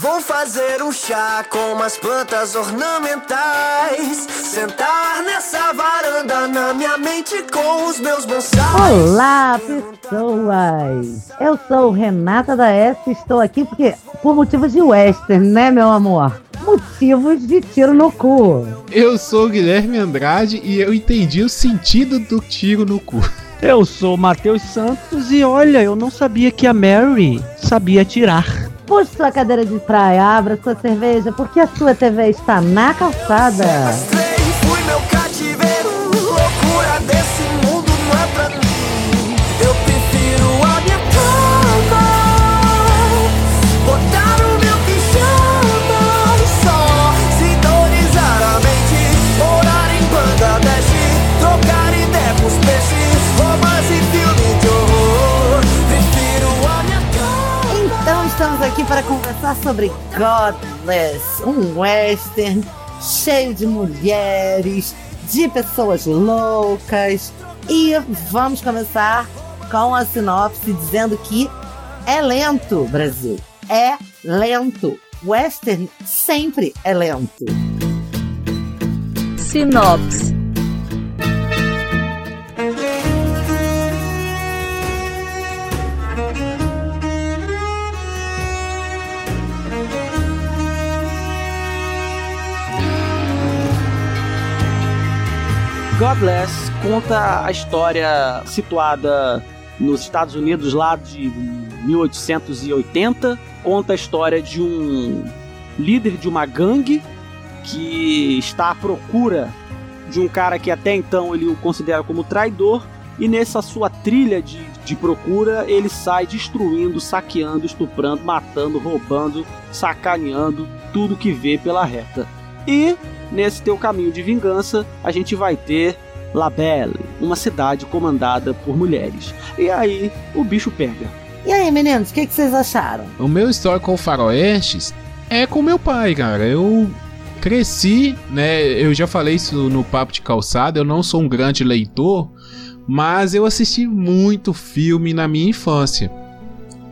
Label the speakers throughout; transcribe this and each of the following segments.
Speaker 1: Vou fazer um chá com umas plantas ornamentais. Sentar nessa varanda na minha mente com os meus bonsais.
Speaker 2: Olá, pessoas! Eu sou Renata da S e estou aqui porque por motivos de western, né, meu amor? Motivos de tiro no cu.
Speaker 3: Eu sou o Guilherme Andrade e eu entendi o sentido do tiro no cu.
Speaker 4: Eu sou o Matheus Santos e olha, eu não sabia que a Mary sabia tirar.
Speaker 2: Puxe sua cadeira de praia, abra sua cerveja, porque a sua TV está na calçada.
Speaker 1: Sequestrei, fui meu cativeiro.
Speaker 2: Para conversar sobre Godless, um western cheio de mulheres, de pessoas loucas. E vamos começar com a sinopse dizendo que é lento, Brasil. É lento. Western sempre é lento.
Speaker 5: Sinopse.
Speaker 4: Godless conta a história situada nos Estados Unidos lá de 1880. Conta a história de um líder de uma gangue que está à procura de um cara que até então ele o considera como traidor. E nessa sua trilha de, de procura, ele sai destruindo, saqueando, estuprando, matando, roubando, sacaneando tudo que vê pela reta. E nesse teu caminho de vingança, a gente vai ter La Belle, uma cidade comandada por mulheres. E aí o bicho pega.
Speaker 2: E aí, meninos, o que, que vocês acharam?
Speaker 3: O meu histórico com faroestes é com meu pai, cara. Eu cresci, né? Eu já falei isso no papo de calçada. Eu não sou um grande leitor, mas eu assisti muito filme na minha infância.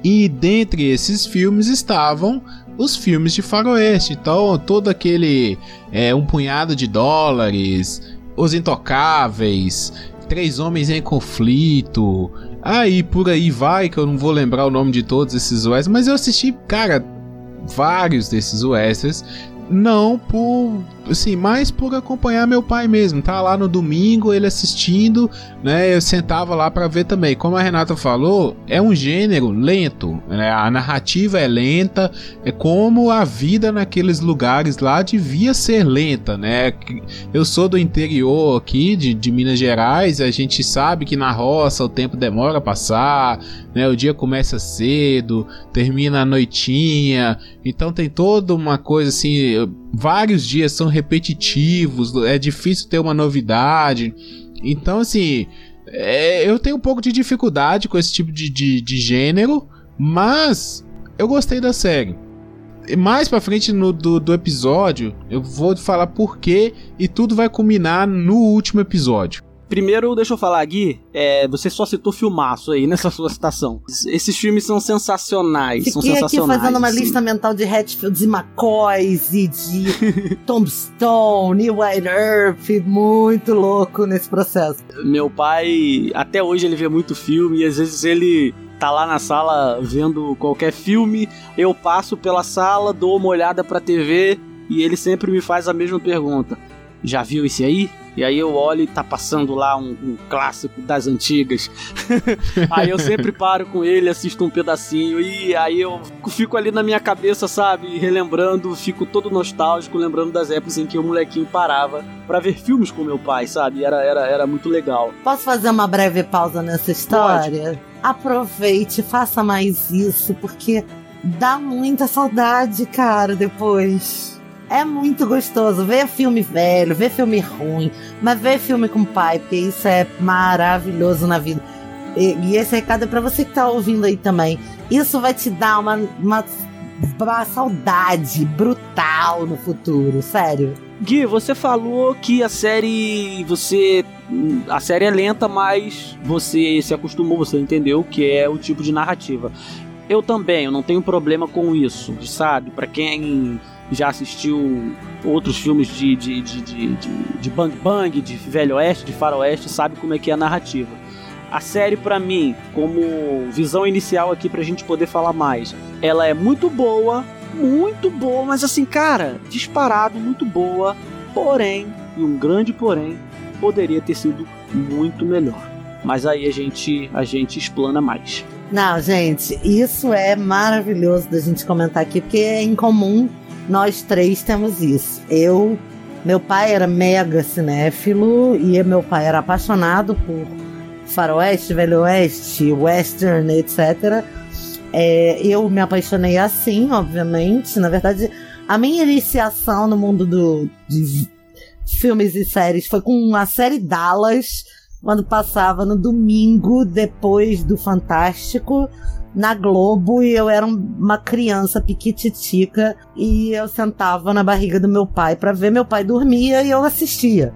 Speaker 3: E dentre esses filmes estavam os filmes de faroeste. Então, todo aquele é, um punhado de dólares, Os Intocáveis, Três Homens em Conflito. Aí por aí vai, que eu não vou lembrar o nome de todos esses westerns, mas eu assisti, cara, vários desses westerns. Não por. Assim, mais por acompanhar meu pai mesmo. Tá lá no domingo, ele assistindo, né? Eu sentava lá para ver também. Como a Renata falou, é um gênero lento. Né? A narrativa é lenta. É como a vida naqueles lugares lá devia ser lenta, né? Eu sou do interior aqui, de, de Minas Gerais. A gente sabe que na roça o tempo demora a passar, né? O dia começa cedo, termina a noitinha. Então tem toda uma coisa assim. Vários dias são repetitivos, é difícil ter uma novidade. Então, assim, é, eu tenho um pouco de dificuldade com esse tipo de, de, de gênero, mas eu gostei da série. Mais pra frente no, do, do episódio, eu vou falar por quê e tudo vai culminar no último episódio.
Speaker 4: Primeiro, deixa eu falar, Gui, é, você só citou filmaço aí nessa sua citação. Esses filmes são sensacionais, são
Speaker 2: Fiquei aqui
Speaker 4: sensacionais.
Speaker 2: fazendo uma
Speaker 4: assim.
Speaker 2: lista mental de Hatfields e McCoys e de Tombstone e White Earth. Muito louco nesse processo.
Speaker 4: Meu pai, até hoje ele vê muito filme e às vezes ele tá lá na sala vendo qualquer filme, eu passo pela sala, dou uma olhada pra TV e ele sempre me faz a mesma pergunta. Já viu esse aí? E aí eu olho e tá passando lá um, um clássico das antigas. aí eu sempre paro com ele, assisto um pedacinho e aí eu fico ali na minha cabeça, sabe, relembrando, fico todo nostálgico, lembrando das épocas em que o molequinho parava pra ver filmes com meu pai, sabe? Era, era, era muito legal.
Speaker 2: Posso fazer uma breve pausa nessa história? Aproveite, faça mais isso, porque dá muita saudade, cara, depois. É muito gostoso ver filme velho, ver filme ruim, mas ver filme com pai, porque isso é maravilhoso na vida. E, e esse recado é pra você que tá ouvindo aí também. Isso vai te dar uma, uma, uma saudade brutal no futuro, sério.
Speaker 4: Gui, você falou que a série. Você. A série é lenta, mas você se acostumou, você entendeu que é o tipo de narrativa. eu também, eu não tenho problema com isso, sabe? Para quem já assistiu outros filmes de, de, de, de, de Bang Bang, de Velho Oeste, de Faroeste, sabe como é que é a narrativa. A série, para mim, como visão inicial aqui pra gente poder falar mais, ela é muito boa, muito boa, mas assim, cara, disparado, muito boa, porém, e um grande porém, poderia ter sido muito melhor. Mas aí a gente, a gente explana mais.
Speaker 2: Não, gente, isso é maravilhoso da gente comentar aqui, porque é incomum nós três temos isso. Eu, meu pai era mega cinéfilo e meu pai era apaixonado por faroeste, velho oeste, western, etc. É, eu me apaixonei assim, obviamente. Na verdade, a minha iniciação no mundo do, de filmes e séries foi com a série Dallas, quando passava no domingo depois do Fantástico na Globo e eu era uma criança piquititica e eu sentava na barriga do meu pai para ver meu pai dormia e eu assistia.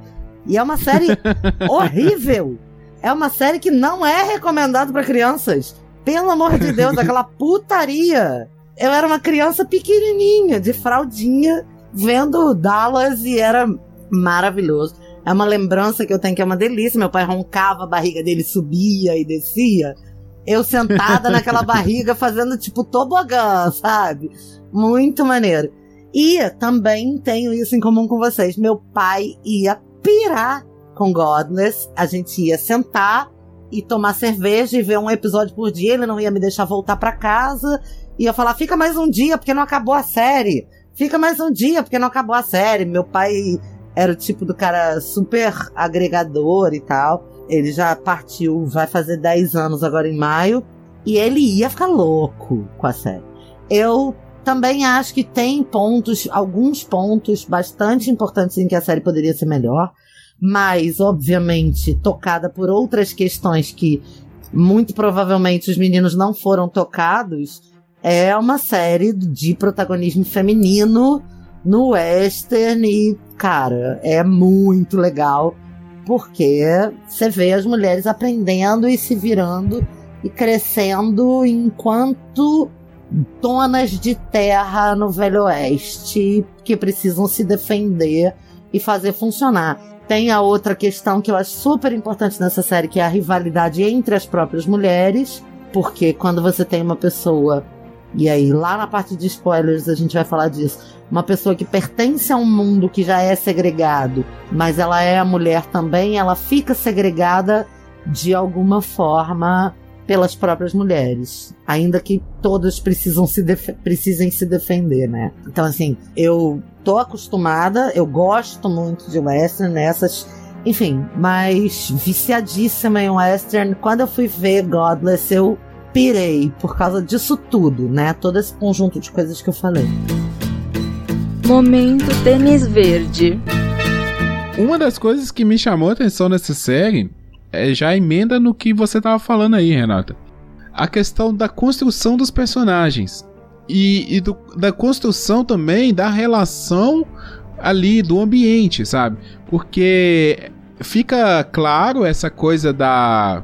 Speaker 2: E é uma série horrível. É uma série que não é recomendada para crianças. Pelo amor de Deus, aquela putaria. Eu era uma criança pequenininha, de fraldinha, vendo Dallas e era maravilhoso. É uma lembrança que eu tenho que é uma delícia. Meu pai roncava, a barriga dele subia e descia eu sentada naquela barriga fazendo tipo tobogã, sabe? Muito maneiro. E também tenho isso em comum com vocês. Meu pai ia pirar com Godless. A gente ia sentar e tomar cerveja e ver um episódio por dia. Ele não ia me deixar voltar para casa. Ia falar: fica mais um dia porque não acabou a série. Fica mais um dia porque não acabou a série. Meu pai era o tipo do cara super agregador e tal. Ele já partiu, vai fazer 10 anos agora em maio. E ele ia ficar louco com a série. Eu também acho que tem pontos, alguns pontos bastante importantes em que a série poderia ser melhor. Mas, obviamente, tocada por outras questões que muito provavelmente os meninos não foram tocados. É uma série de protagonismo feminino no western e, cara, é muito legal porque você vê as mulheres aprendendo e se virando e crescendo enquanto donas de terra no Velho Oeste que precisam se defender e fazer funcionar. Tem a outra questão que eu acho super importante nessa série, que é a rivalidade entre as próprias mulheres, porque quando você tem uma pessoa e aí, lá na parte de spoilers, a gente vai falar disso. Uma pessoa que pertence a um mundo que já é segregado, mas ela é a mulher também, ela fica segregada de alguma forma pelas próprias mulheres. Ainda que todas precisam se precisem se defender, né? Então, assim, eu tô acostumada, eu gosto muito de western, nessas. Enfim, mas viciadíssima em western. Quando eu fui ver Godless, eu pirei por causa disso tudo, né? Todo esse conjunto de coisas que eu falei.
Speaker 5: Momento tênis verde.
Speaker 3: Uma das coisas que me chamou a atenção nessa série é já emenda no que você tava falando aí, Renata. A questão da construção dos personagens. E, e do, da construção também da relação ali do ambiente, sabe? Porque fica claro essa coisa da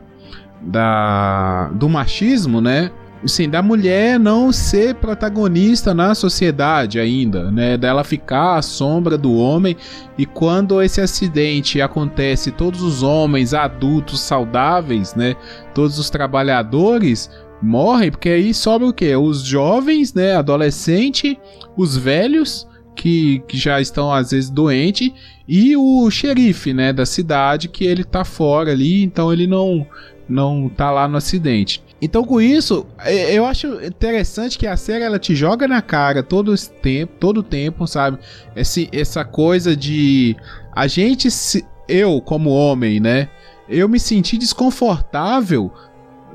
Speaker 3: da do machismo, né? Assim, da mulher não ser protagonista na sociedade ainda, né? Dela ficar à sombra do homem e quando esse acidente acontece, todos os homens adultos saudáveis, né? Todos os trabalhadores morrem, porque aí sobra o quê? Os jovens, né? Adolescente, os velhos que, que já estão às vezes doentes e o xerife, né? Da cidade que ele tá fora ali, então ele não não tá lá no acidente. Então com isso, é, eu acho interessante que a série ela te joga na cara todo esse tempo, todo o tempo, sabe? Esse, essa coisa de a gente se, eu como homem, né? Eu me senti desconfortável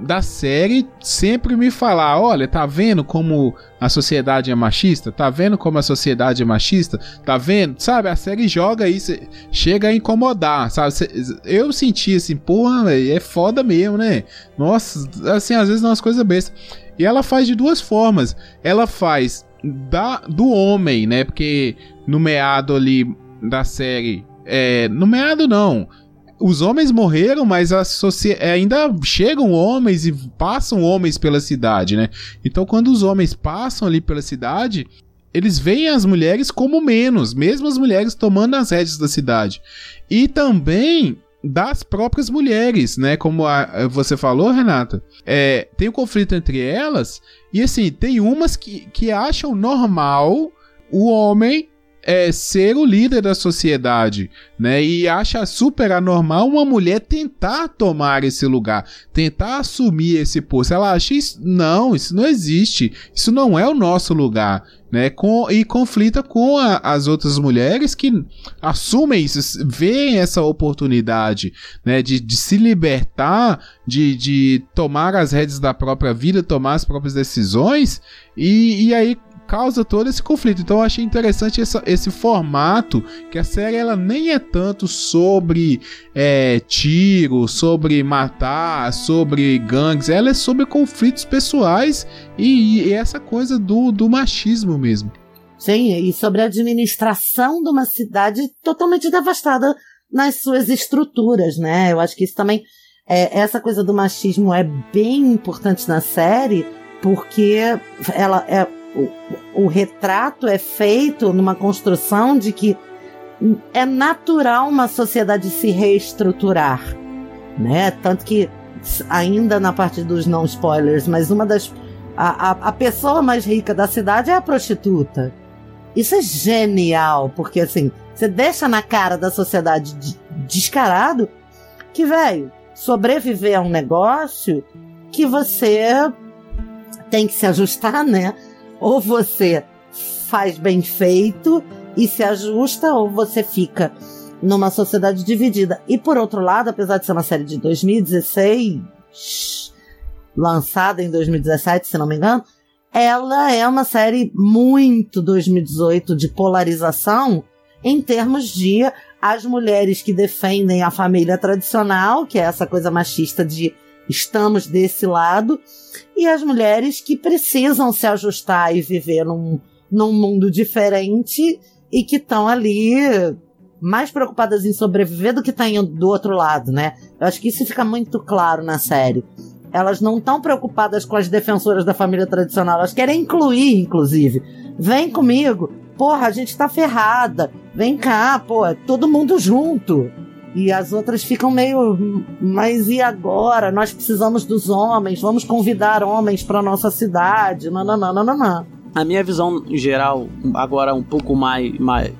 Speaker 3: da série sempre me falar: olha, tá vendo como a sociedade é machista? Tá vendo como a sociedade é machista? Tá vendo? Sabe, a série joga isso, chega a incomodar, sabe? Eu senti assim, porra, é foda mesmo, né? Nossa, assim, às vezes umas coisas bestas. E ela faz de duas formas. Ela faz da, do homem, né? Porque no meado ali da série. É, no meado não os homens morreram, mas socie... ainda chegam homens e passam homens pela cidade, né? Então, quando os homens passam ali pela cidade, eles veem as mulheres como menos, mesmo as mulheres tomando as rédeas da cidade. E também das próprias mulheres, né? Como a, você falou, Renata, é, tem um conflito entre elas, e assim, tem umas que, que acham normal o homem é, ser o líder da sociedade, né? E acha super anormal uma mulher tentar tomar esse lugar, tentar assumir esse posto. Ela acha isso, não, isso não existe, isso não é o nosso lugar, né? Com, e conflita com a, as outras mulheres que assumem isso, veem essa oportunidade, né? De, de se libertar, de, de tomar as redes da própria vida, tomar as próprias decisões, e, e aí causa todo esse conflito. Então eu achei interessante essa, esse formato, que a série ela nem é tanto sobre é, tiro, sobre matar, sobre gangues, ela é sobre conflitos pessoais e, e essa coisa do, do machismo mesmo.
Speaker 2: Sim, e sobre a administração de uma cidade totalmente devastada nas suas estruturas, né? Eu acho que isso também, é, essa coisa do machismo é bem importante na série, porque ela é, o, o retrato é feito numa construção de que é natural uma sociedade se reestruturar, né? Tanto que ainda na parte dos não spoilers, mas uma das a, a, a, pessoa mais rica da cidade é a prostituta. Isso é genial, porque assim, você deixa na cara da sociedade de, descarado que, velho, sobreviver a um negócio que você tem que se ajustar, né? Ou você faz bem feito e se ajusta, ou você fica numa sociedade dividida. E por outro lado, apesar de ser uma série de 2016, lançada em 2017, se não me engano, ela é uma série muito 2018 de polarização em termos de as mulheres que defendem a família tradicional, que é essa coisa machista de estamos desse lado, e as mulheres que precisam se ajustar e viver num, num mundo diferente e que estão ali mais preocupadas em sobreviver do que estão do outro lado, né? Eu acho que isso fica muito claro na série. Elas não estão preocupadas com as defensoras da família tradicional, elas querem incluir, inclusive. Vem comigo, porra, a gente tá ferrada. Vem cá, pô, todo mundo junto. E as outras ficam meio, mas e agora? Nós precisamos dos homens, vamos convidar homens para nossa cidade. Não.
Speaker 4: A minha visão geral, agora um pouco mais, mais,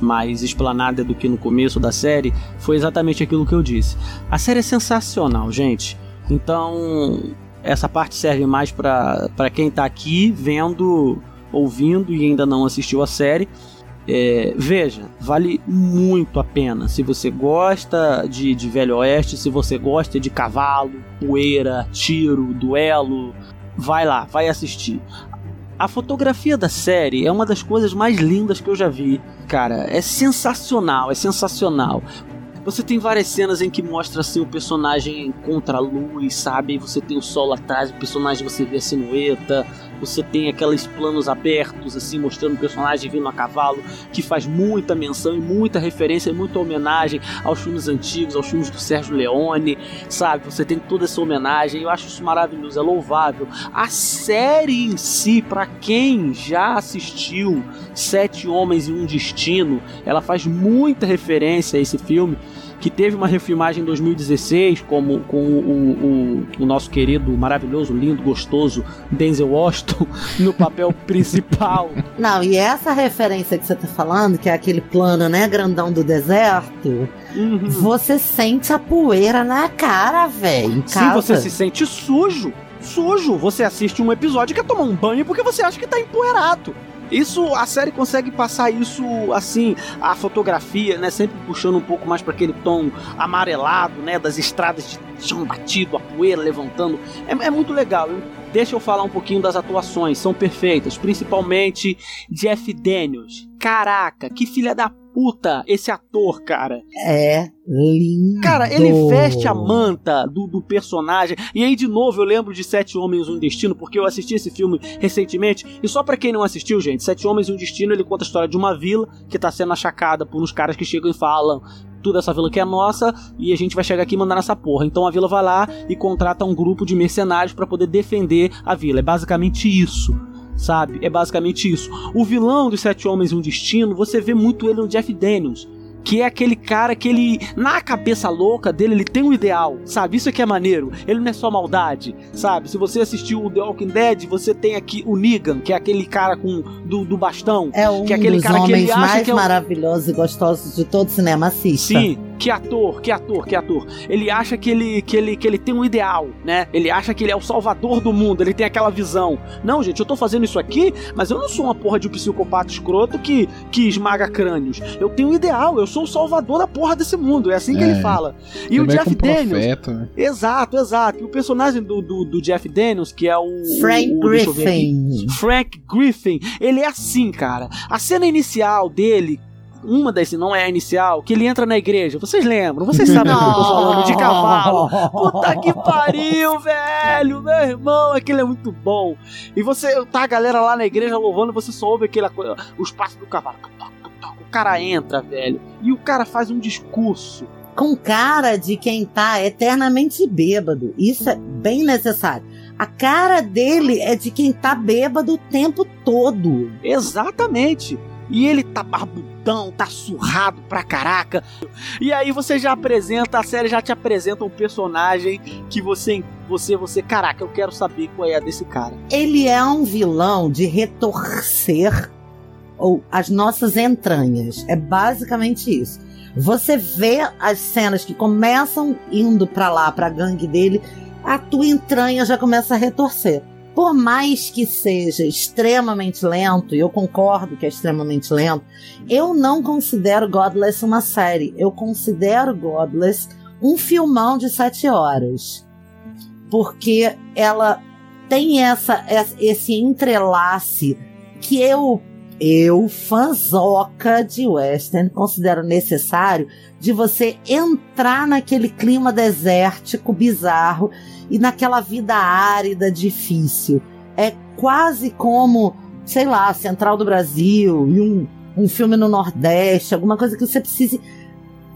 Speaker 4: mais explanada do que no começo da série, foi exatamente aquilo que eu disse. A série é sensacional, gente. Então, essa parte serve mais para quem tá aqui vendo, ouvindo e ainda não assistiu a série é, veja, vale muito a pena. Se você gosta de, de Velho Oeste, se você gosta de cavalo, poeira, tiro, duelo, vai lá, vai assistir. A fotografia da série é uma das coisas mais lindas que eu já vi. Cara, é sensacional, é sensacional. Você tem várias cenas em que mostra assim o personagem contra a luz, sabe? Você tem o sol atrás, o personagem você vê a silhueta, você tem aqueles planos abertos, assim, mostrando o personagem vindo a cavalo, que faz muita menção e muita referência e muita homenagem aos filmes antigos, aos filmes do Sérgio Leone, sabe? Você tem toda essa homenagem, eu acho isso maravilhoso, é louvável. A série em si, para quem já assistiu Sete Homens e um Destino, ela faz muita referência a esse filme que teve uma refilmagem em 2016 como, com o, o, o, nosso querido, maravilhoso, lindo, gostoso Denzel Washington no papel principal.
Speaker 2: Não, e essa referência que você tá falando, que é aquele plano, né, grandão do deserto, uhum. você sente a poeira na cara, velho.
Speaker 4: Sim, você se sente sujo. Sujo. Você assiste um episódio e quer tomar um banho porque você acha que tá empoeirado. Isso, a série consegue passar isso assim, a fotografia, né, sempre puxando um pouco mais para aquele tom amarelado, né, das estradas de chão batido, a poeira levantando. É, é muito legal. Deixa eu falar um pouquinho das atuações, são perfeitas, principalmente Jeff Daniels. Caraca, que filha da puta esse ator, cara.
Speaker 2: É lindo.
Speaker 4: Cara, ele veste a manta do, do personagem. E aí, de novo, eu lembro de Sete Homens e um Destino, porque eu assisti esse filme recentemente. E só para quem não assistiu, gente, Sete Homens e um Destino, ele conta a história de uma vila que tá sendo achacada por uns caras que chegam e falam: tudo essa vila que é nossa e a gente vai chegar aqui e mandar nessa porra. Então a vila vai lá e contrata um grupo de mercenários para poder defender a vila. É basicamente isso sabe? É basicamente isso. O vilão dos Sete Homens e um Destino, você vê muito ele no Jeff Daniels que é aquele cara que ele, na cabeça louca dele, ele tem um ideal, sabe? Isso é que é maneiro. Ele não é só maldade, sabe? Se você assistiu o The Walking Dead, você tem aqui o Negan, que é aquele cara com do, do bastão.
Speaker 2: É um
Speaker 4: que é aquele
Speaker 2: dos
Speaker 4: cara que
Speaker 2: homens
Speaker 4: ele acha
Speaker 2: mais
Speaker 4: que é
Speaker 2: maravilhosos e gostosos de todo cinema. Assista.
Speaker 4: Sim, que ator, que ator, que ator. Ele acha que ele, que ele, que ele tem um ideal, né? Ele acha que ele é o salvador do mundo, ele tem aquela visão. Não, gente, eu tô fazendo isso aqui, mas eu não sou uma porra de um psicopata escroto que, que esmaga crânios. Eu tenho um ideal, eu sou o salvador da porra desse mundo. É assim que
Speaker 3: É.
Speaker 4: ele fala. E o
Speaker 3: é
Speaker 4: Jeff
Speaker 3: um
Speaker 4: Daniels.
Speaker 3: profeta, né?
Speaker 4: Exato, exato. E o personagem do, do, do Jeff Daniels, que é o.
Speaker 2: Frank
Speaker 4: o.
Speaker 2: Griffin.
Speaker 4: Frank Griffin, ele é assim, cara. A cena inicial dele, uma das, não é a inicial, que ele entra na igreja. Vocês lembram? Vocês sabem do que eu tô falando, de cavalo. Puta que pariu, velho! Meu irmão, aquilo é muito bom. E você tá a galera lá na igreja louvando, você só ouve aquela coisa, os passos do cavalo. Cara entra, velho, e o cara faz um discurso.
Speaker 2: Com cara de quem tá eternamente bêbado. Isso é bem necessário. A cara dele é de quem tá bêbado o tempo todo.
Speaker 4: Exatamente. E ele tá barbudão, tá surrado pra caraca. E aí você já apresenta, a série já te apresenta um personagem que você, você, você, caraca, eu quero saber qual é a desse cara.
Speaker 2: Ele é um vilão de retorcer ou as nossas entranhas. É basicamente isso. Você vê as cenas que começam indo pra lá, pra gangue dele, a tua entranha já começa a retorcer. Por mais que seja extremamente lento, e eu concordo que é extremamente lento, eu não considero Godless uma série. Eu considero Godless um filmão de sete horas. Porque ela tem essa, esse entrelace que eu, eu, fanzoca de western, considero necessário de você entrar naquele clima desértico bizarro e naquela vida árida difícil. É quase como, sei lá, Central do Brasil e um, um filme no Nordeste, alguma coisa que você precise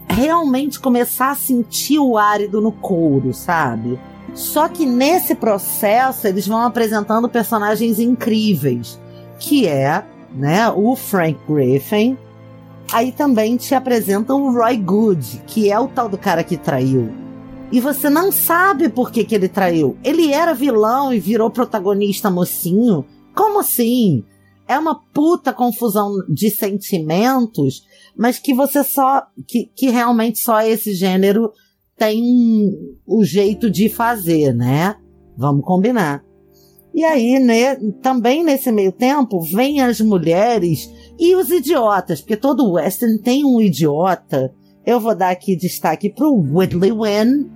Speaker 2: realmente começar a sentir o árido no couro, sabe? Só que nesse processo eles vão apresentando personagens incríveis, que é, né, o Frank Griffin. Aí também te apresentam o Roy Good, que é o tal do cara que traiu. E você não sabe por que, que ele traiu. Ele era vilão e virou protagonista mocinho? Como assim? É uma puta confusão de sentimentos, mas que você só. que, que realmente só esse gênero tem o jeito de fazer, né? Vamos combinar. E aí, né, também nesse meio tempo, vem as mulheres e os idiotas, porque todo western tem um idiota. Eu vou dar aqui destaque pro Whitley Wynn,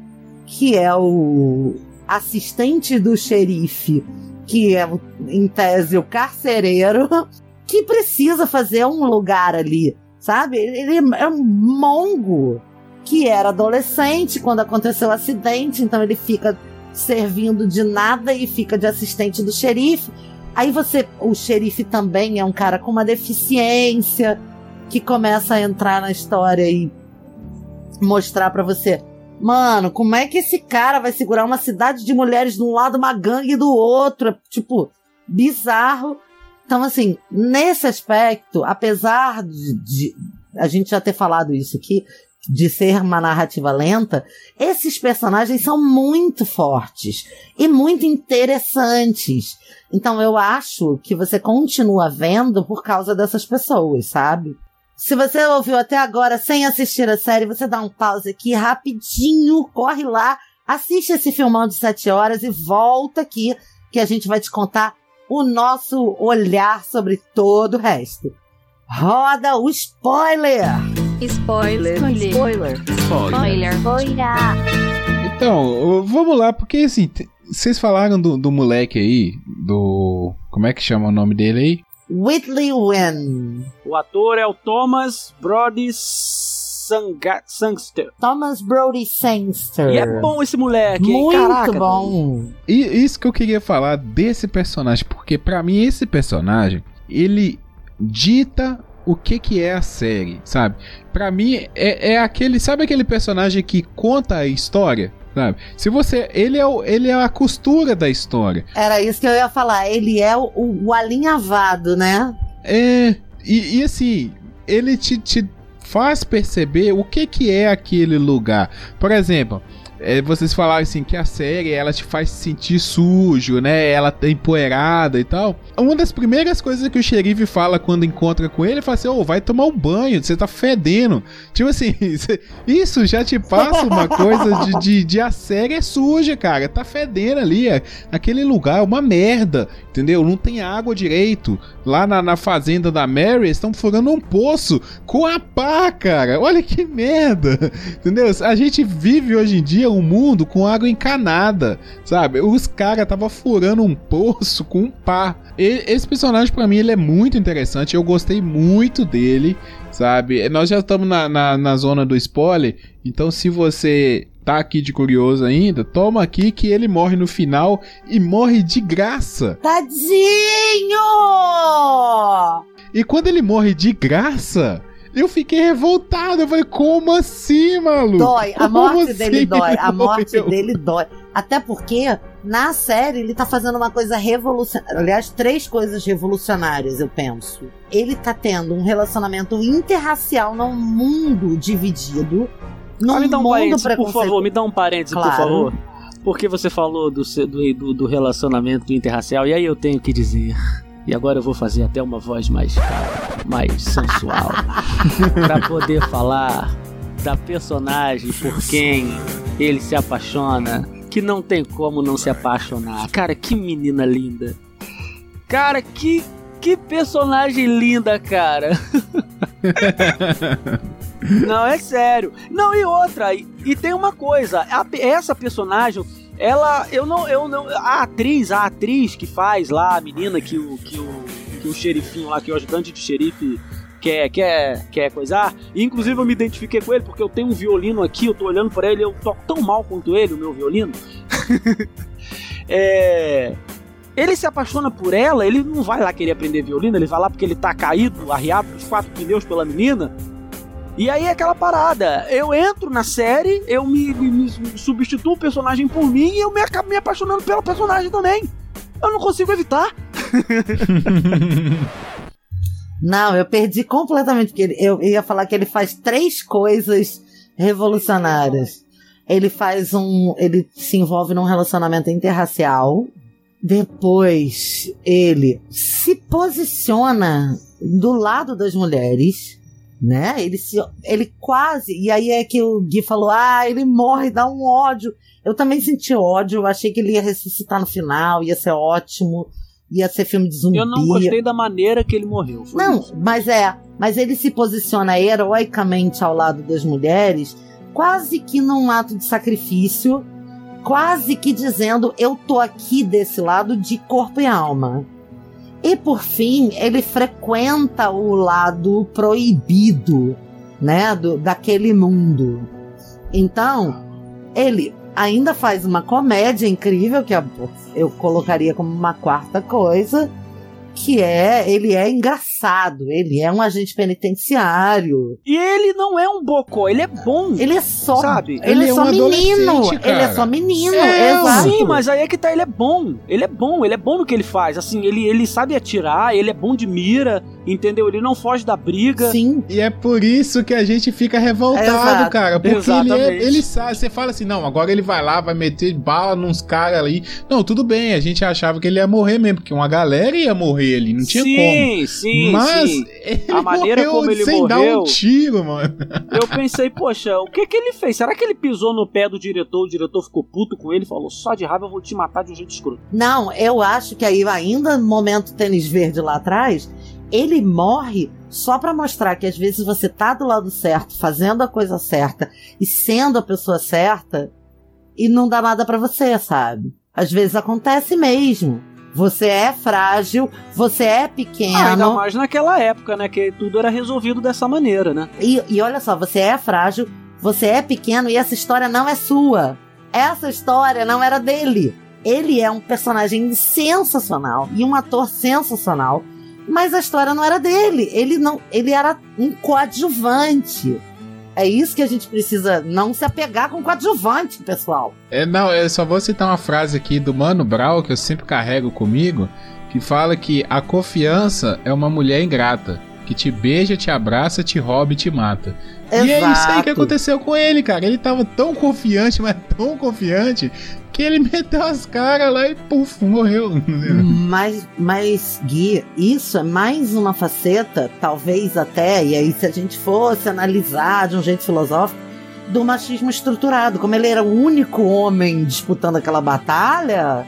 Speaker 2: que é o assistente do xerife, que é, em tese, o carcereiro, que precisa fazer um lugar ali, sabe? Ele é um mongo que era adolescente quando aconteceu o acidente, então ele fica servindo de nada e fica de assistente do xerife. Aí você, o xerife também é um cara com uma deficiência que começa a entrar na história e mostrar para você, mano, como é que esse cara vai segurar uma cidade de mulheres de um lado, uma gangue do outro? É, tipo, bizarro. Então, assim, nesse aspecto, apesar de, de a gente já ter falado isso aqui, de ser uma narrativa lenta, esses personagens são muito fortes e muito interessantes. Então eu acho que você continua vendo por causa dessas pessoas, sabe? Se você ouviu até agora sem assistir a série, você dá um pause aqui rapidinho, corre lá, assiste esse filmão de sete horas e volta aqui que a gente vai te contar o nosso olhar sobre todo o resto. Roda o spoiler!
Speaker 5: Spoiler. Spoiler. Spoiler.
Speaker 3: Então, vamos lá, porque assim, vocês falaram do, do moleque aí, do. Como é que chama o nome dele aí?
Speaker 2: Whitley Wynn.
Speaker 4: O ator é o Thomas Brody Sanga Sangster.
Speaker 2: Thomas Brody Sangster.
Speaker 4: E é bom esse moleque, hein?
Speaker 2: Muito
Speaker 4: Caraca,
Speaker 2: bom.
Speaker 3: E isso que eu queria falar desse personagem, porque pra mim esse personagem, ele dita o que que é a série, sabe? Pra mim é, é aquele, sabe aquele personagem que conta a história? Sabe? Se você. Ele é, o, ele é a costura da história.
Speaker 2: Era isso que eu ia falar. Ele é o, o alinhavado, né?
Speaker 3: É. E, e assim, ele te, te faz perceber o que, que é aquele lugar. Por exemplo, é, vocês falaram assim que a série ela te faz sentir sujo, né? Ela tá empoeirada e tal. Uma das primeiras coisas que o xerife fala quando encontra com ele, ele fala assim: Ô, oh, vai tomar um banho, você tá fedendo. Tipo assim, isso já te passa uma coisa de, de, de, a série é suja, cara. Tá fedendo ali. É, aquele lugar é uma merda, entendeu? Não tem água direito. Lá na, na fazenda da Mary, estão furando um poço com a pá, cara. Olha que merda, entendeu? A gente vive hoje em dia um mundo com água encanada, sabe? Os caras tava furando um poço com um pá. E, esse personagem para mim ele é muito interessante, eu gostei muito dele, sabe? Nós já estamos na, na, na zona do spoiler, então se você tá aqui de curioso ainda, toma aqui que ele morre no final e morre de graça.
Speaker 2: Tadinho!
Speaker 3: E quando ele morre de graça, eu fiquei revoltado. Eu falei, como assim, maluco?
Speaker 2: Dói, a morte assim dele dói. A morte dele dói. Até porque, na série, ele tá fazendo uma coisa revolucionária. Aliás, três coisas revolucionárias, eu penso. Ele tá tendo um relacionamento interracial num mundo dividido. Num
Speaker 4: ah, me dá um
Speaker 2: mundo
Speaker 4: parênteses, por favor, me dá um parênteses, claro. por favor. Porque você falou do, do, do relacionamento interracial, e aí eu tenho que dizer. E agora eu vou fazer até uma voz mais mais sensual para poder falar da personagem por quem ele se apaixona, que não tem como não se apaixonar. Cara, que menina linda. Cara, que que personagem linda, cara. não, é sério. Não, e outra, e, e tem uma coisa, a, essa personagem ela, eu não, eu não, a atriz, a atriz que faz lá, a menina que o, que o, que o xerifinho lá, que o ajudante de xerife quer, quer, quer coisar. E, inclusive eu me identifiquei com ele porque eu tenho um violino aqui, eu tô olhando para ele, eu toco tão mal quanto ele, o meu violino. é, ele se apaixona por ela, ele não vai lá querer aprender violino, ele vai lá porque ele tá caído, arriado dos quatro pneus pela menina. E aí é aquela parada, eu entro na série, eu me, me, me substituo o personagem por mim e eu me acabo me apaixonando pela personagem também. Eu não consigo evitar.
Speaker 2: não, eu perdi completamente, porque eu ia falar que ele faz três coisas revolucionárias. Ele faz um. Ele se envolve num relacionamento interracial. Depois, ele se posiciona do lado das mulheres né? Ele se, ele quase, e aí é que o Gui falou: "Ah, ele morre, dá um ódio". Eu também senti ódio, eu achei que ele ia ressuscitar no final, ia ser ótimo, ia ser filme de zumbi.
Speaker 4: Eu não gostei da maneira que ele morreu.
Speaker 2: não, isso. mas é, mas ele se posiciona heroicamente ao lado das mulheres, quase que num ato de sacrifício, quase que dizendo: "Eu tô aqui desse lado de corpo e alma". E por fim, ele frequenta o lado proibido, né, do, daquele mundo. Então, ele ainda faz uma comédia incrível que eu colocaria como uma quarta coisa, que é, ele é engraçado, ele é um agente penitenciário.
Speaker 4: E ele não é um bocó, ele é bom.
Speaker 2: Ele é só,
Speaker 4: sabe?
Speaker 2: Ele, ele é, é só um menino, cara. ele é só menino, é, exato.
Speaker 4: Sim, mas aí é que tá, ele é bom. Ele é bom, ele é bom no que ele faz. Assim, ele, ele sabe atirar, ele é bom de mira, entendeu? Ele não foge da briga.
Speaker 2: Sim.
Speaker 3: E é por isso que a gente fica revoltado, Exato. cara, porque ele, é, ele sabe, você fala assim, não, agora ele vai lá, vai meter bala nos caras ali. Não, tudo bem, a gente achava que ele ia morrer mesmo, porque uma galera ia morrer morrer ali, não tinha
Speaker 4: sim,
Speaker 3: como.
Speaker 4: Sim,
Speaker 3: Mas
Speaker 4: sim.
Speaker 3: ele a maneira como ele sem morreu, dar um tiro, mano.
Speaker 4: Eu pensei, poxa, o que que ele fez? Será que ele pisou no pé do diretor, o diretor ficou puto com ele, falou, só de raiva eu vou te matar de um jeito escuro.
Speaker 2: Não, eu acho que aí ainda no momento tênis verde lá atrás, ele morre só para mostrar que às vezes você tá do lado certo, fazendo a coisa certa e sendo a pessoa certa e não dá nada para você, sabe? Às vezes acontece mesmo. Você é frágil, você é pequeno. Ah,
Speaker 4: ainda mais naquela época, né? Que tudo era resolvido dessa maneira, né?
Speaker 2: E, e olha só, você é frágil, você é pequeno e essa história não é sua. Essa história não era dele. Ele é um personagem sensacional e um ator sensacional. Mas a história não era dele. Ele não, ele era um coadjuvante. É isso que a gente precisa não se apegar com coadjuvante, pessoal.
Speaker 3: É, não, eu só vou citar uma frase aqui do Mano Brown que eu sempre carrego comigo, que fala que a confiança é uma mulher ingrata, que te beija, te abraça, te rouba e te mata.
Speaker 2: Exato.
Speaker 3: E é isso aí que aconteceu com ele, cara. Ele tava tão confiante, mas tão confiante, que ele meteu as caras lá e puf, morreu.
Speaker 2: Mas, mas, Gui, isso é mais uma faceta, talvez até, e aí se a gente fosse analisar de um jeito filosófico, do machismo estruturado. Como ele era o único homem disputando aquela batalha,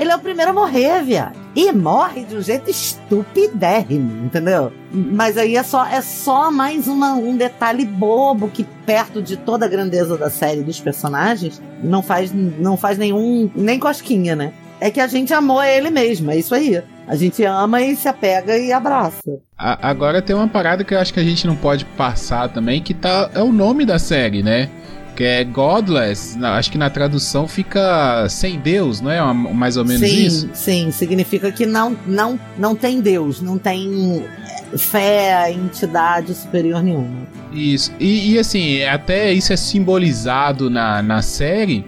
Speaker 2: ele é o primeiro a morrer, viado. E morre de um jeito estupidérrimo, entendeu? Mas aí é só, é só mais uma, um detalhe bobo que, perto de toda a grandeza da série dos personagens, não faz, não faz nenhum. nem cosquinha, né? É que a gente amou ele mesmo, é isso aí. A gente ama e se apega e abraça.
Speaker 3: A- agora tem uma parada que eu acho que a gente não pode passar também, que tá, é o nome da série, né? Que é Godless. Acho que na tradução fica sem Deus, não é? Mais ou menos
Speaker 2: sim,
Speaker 3: isso?
Speaker 2: sim, significa que não, não, não tem Deus, não tem fé, entidade superior nenhuma.
Speaker 3: Isso. E, e, assim, até isso é simbolizado na, na série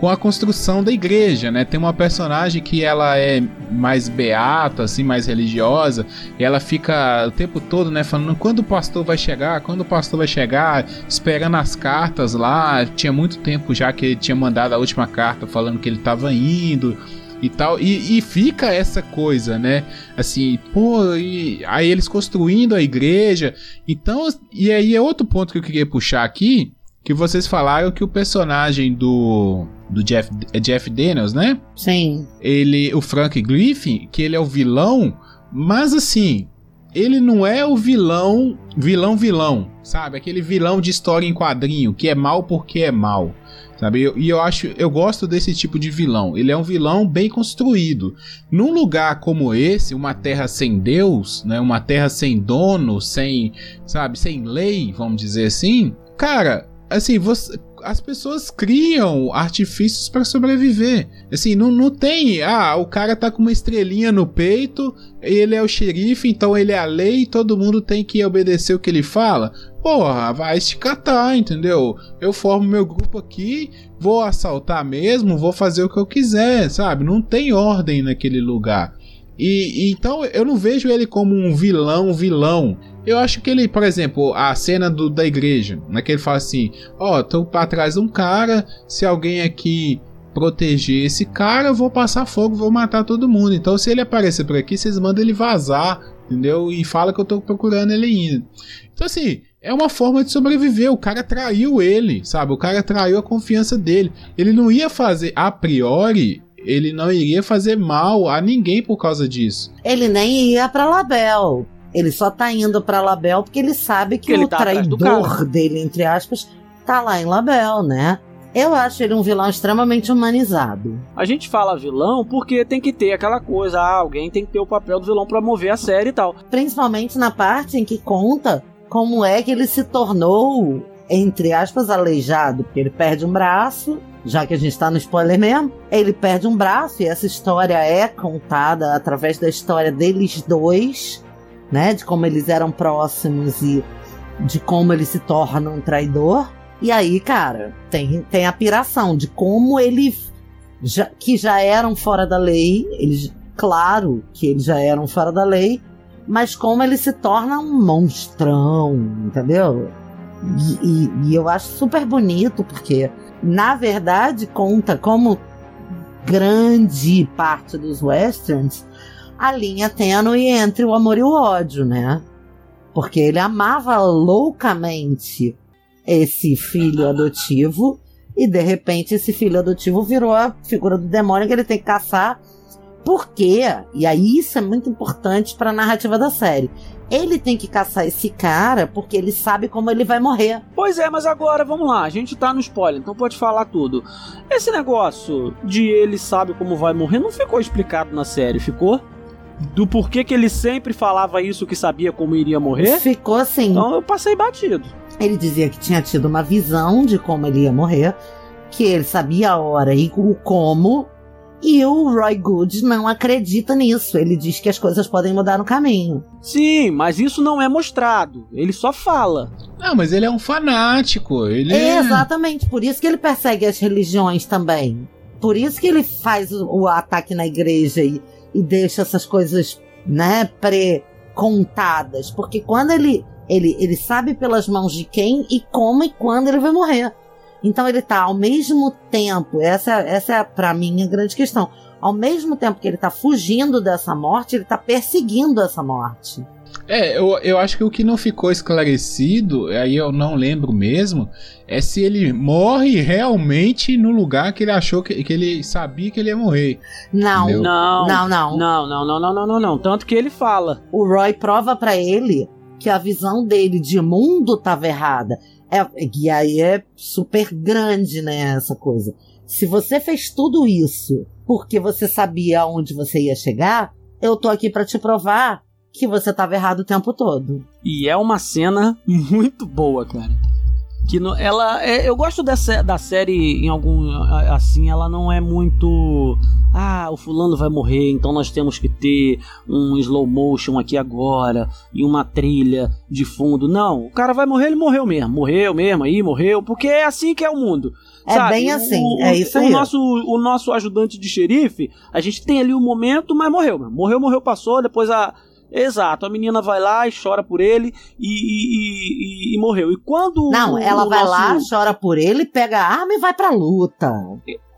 Speaker 3: com a construção da igreja, né? Tem uma personagem que ela é mais beata, assim, mais religiosa, e ela fica o tempo todo, né, falando quando o pastor vai chegar, quando o pastor vai chegar, esperando as cartas lá. Tinha muito tempo já que ele tinha mandado a última carta falando que ele tava indo e tal. E, e fica essa coisa, né? Assim, pô, e aí eles construindo a igreja. Então, e aí é outro ponto que eu queria puxar aqui, que vocês falaram que o personagem do do Jeff, é Jeff Daniels, né?
Speaker 2: Sim.
Speaker 3: Ele, o Frank Griffin, que ele é o vilão, mas assim, ele não é o vilão, vilão vilão, sabe? Aquele vilão de história em quadrinho que é mal porque é mal. Sabe? E eu, e eu acho, eu gosto desse tipo de vilão. Ele é um vilão bem construído. Num lugar como esse, uma terra sem Deus, né? Uma terra sem dono, sem, sabe, sem lei, vamos dizer assim. Cara, assim, você, as pessoas criam artifícios para sobreviver. Assim, não, não tem. Ah, o cara tá com uma estrelinha no peito, ele é o xerife, então ele é a lei, todo mundo tem que obedecer o que ele fala. Porra, vai se catar, entendeu? Eu formo meu grupo aqui, vou assaltar mesmo, vou fazer o que eu quiser, sabe? Não tem ordem naquele lugar. E, e então eu não vejo ele como um vilão, vilão. Eu acho que ele, por exemplo, a cena do, da igreja, né, que ele fala assim: Ó, oh, tô pra trás de um cara, se alguém aqui proteger esse cara, eu vou passar fogo, vou matar todo mundo. Então, se ele aparecer por aqui, vocês mandam ele vazar, entendeu? E fala que eu tô procurando ele ainda. Então, assim, é uma forma de sobreviver. O cara traiu ele, sabe? O cara traiu a confiança dele. Ele não ia fazer, a priori, ele não iria fazer mal a ninguém por causa disso.
Speaker 2: Ele nem ia pra Label. Ele só tá indo pra Label porque ele sabe que,
Speaker 4: ele
Speaker 2: o
Speaker 4: tá
Speaker 2: traidor dele, entre aspas, tá lá em Label, né? Eu acho ele um vilão extremamente humanizado.
Speaker 4: A gente fala vilão porque tem que ter aquela coisa, ah, alguém tem que ter o papel do vilão pra mover a série e tal.
Speaker 2: Principalmente na parte em que conta como é que ele se tornou, entre aspas, aleijado. Porque ele perde um braço, já que a gente tá no spoiler mesmo. Ele perde um braço e essa história é contada através da história deles dois, né? De como eles eram próximos e de como ele se torna um traidor. E aí, cara, tem, tem a piração de como ele. Já, que já eram fora da lei, eles, claro que eles já eram fora da lei, mas como ele se torna um monstrão, entendeu? E, e- e eu acho super bonito, porque, na verdade, conta como grande parte dos westerns a linha tênue entre o amor e o ódio, né? Porque ele amava loucamente esse filho adotivo e de repente esse filho adotivo virou a figura do demônio que ele tem que caçar. Por quê? E aí isso é muito importante para a narrativa da série. Ele tem que caçar esse cara porque ele sabe como ele vai morrer.
Speaker 4: Pois é, mas agora, vamos lá, a gente tá no spoiler, então pode falar tudo. Esse negócio de ele sabe como vai morrer não ficou explicado na série, ficou? Do porquê que ele sempre falava isso que sabia como iria morrer?
Speaker 2: Ficou assim.
Speaker 4: Então eu passei batido.
Speaker 2: Ele dizia que tinha tido uma visão de como ele ia morrer, que ele sabia a hora e o como, E o Roy Good não acredita nisso. Ele diz que as coisas podem mudar no caminho.
Speaker 4: Sim, mas isso não é mostrado. Ele só fala.
Speaker 3: Não, mas ele é um fanático. Ele
Speaker 2: É,
Speaker 3: é.
Speaker 2: exatamente. Por isso que ele persegue as religiões também. Por isso que ele faz o, o ataque na igreja e, e deixa essas coisas, né, pré-contadas. Porque quando ele, ele, ele sabe pelas mãos de quem e como e quando ele vai morrer. Então ele tá ao mesmo tempo, essa, essa é pra mim a grande questão. Ao mesmo tempo que ele tá fugindo dessa morte, ele tá perseguindo essa morte.
Speaker 3: É, eu, eu acho que o que não ficou esclarecido, aí eu não lembro mesmo, é se ele morre realmente no lugar que ele achou que, que ele sabia que ele ia morrer.
Speaker 2: Não,
Speaker 3: Entendeu?
Speaker 4: Não.
Speaker 2: não, não.
Speaker 4: Não, não, não, não, não, não, não. Tanto que ele fala.
Speaker 2: o Roy prova pra ele que a visão dele de mundo tava errada. É, e aí é super grande, né, essa coisa. Se você fez tudo isso porque você sabia aonde você ia chegar, eu tô aqui pra te provar que você tava errado o tempo todo.
Speaker 4: E é uma cena muito boa, cara. Que no- ela. é- eu gosto dessa, da série em algum. Assim, ela não é muito. Ah, o fulano vai morrer, então nós temos que ter um slow motion aqui agora e uma trilha de fundo. Não, o cara vai morrer, ele morreu mesmo. Morreu mesmo aí, morreu, porque é assim que é o mundo.
Speaker 2: É
Speaker 4: sabe?
Speaker 2: bem assim,
Speaker 4: O-
Speaker 2: é isso
Speaker 4: o
Speaker 2: aí.
Speaker 4: Nosso, o nosso ajudante de xerife, a gente tem ali o momento, mas morreu. Morreu, morreu, passou, depois a. Exato, a menina vai lá e chora por ele e, e, e- e morreu. E quando.
Speaker 2: Não,
Speaker 4: o-
Speaker 2: ela
Speaker 4: o
Speaker 2: vai
Speaker 4: nosso-
Speaker 2: lá, chora por ele, pega a arma e vai pra luta.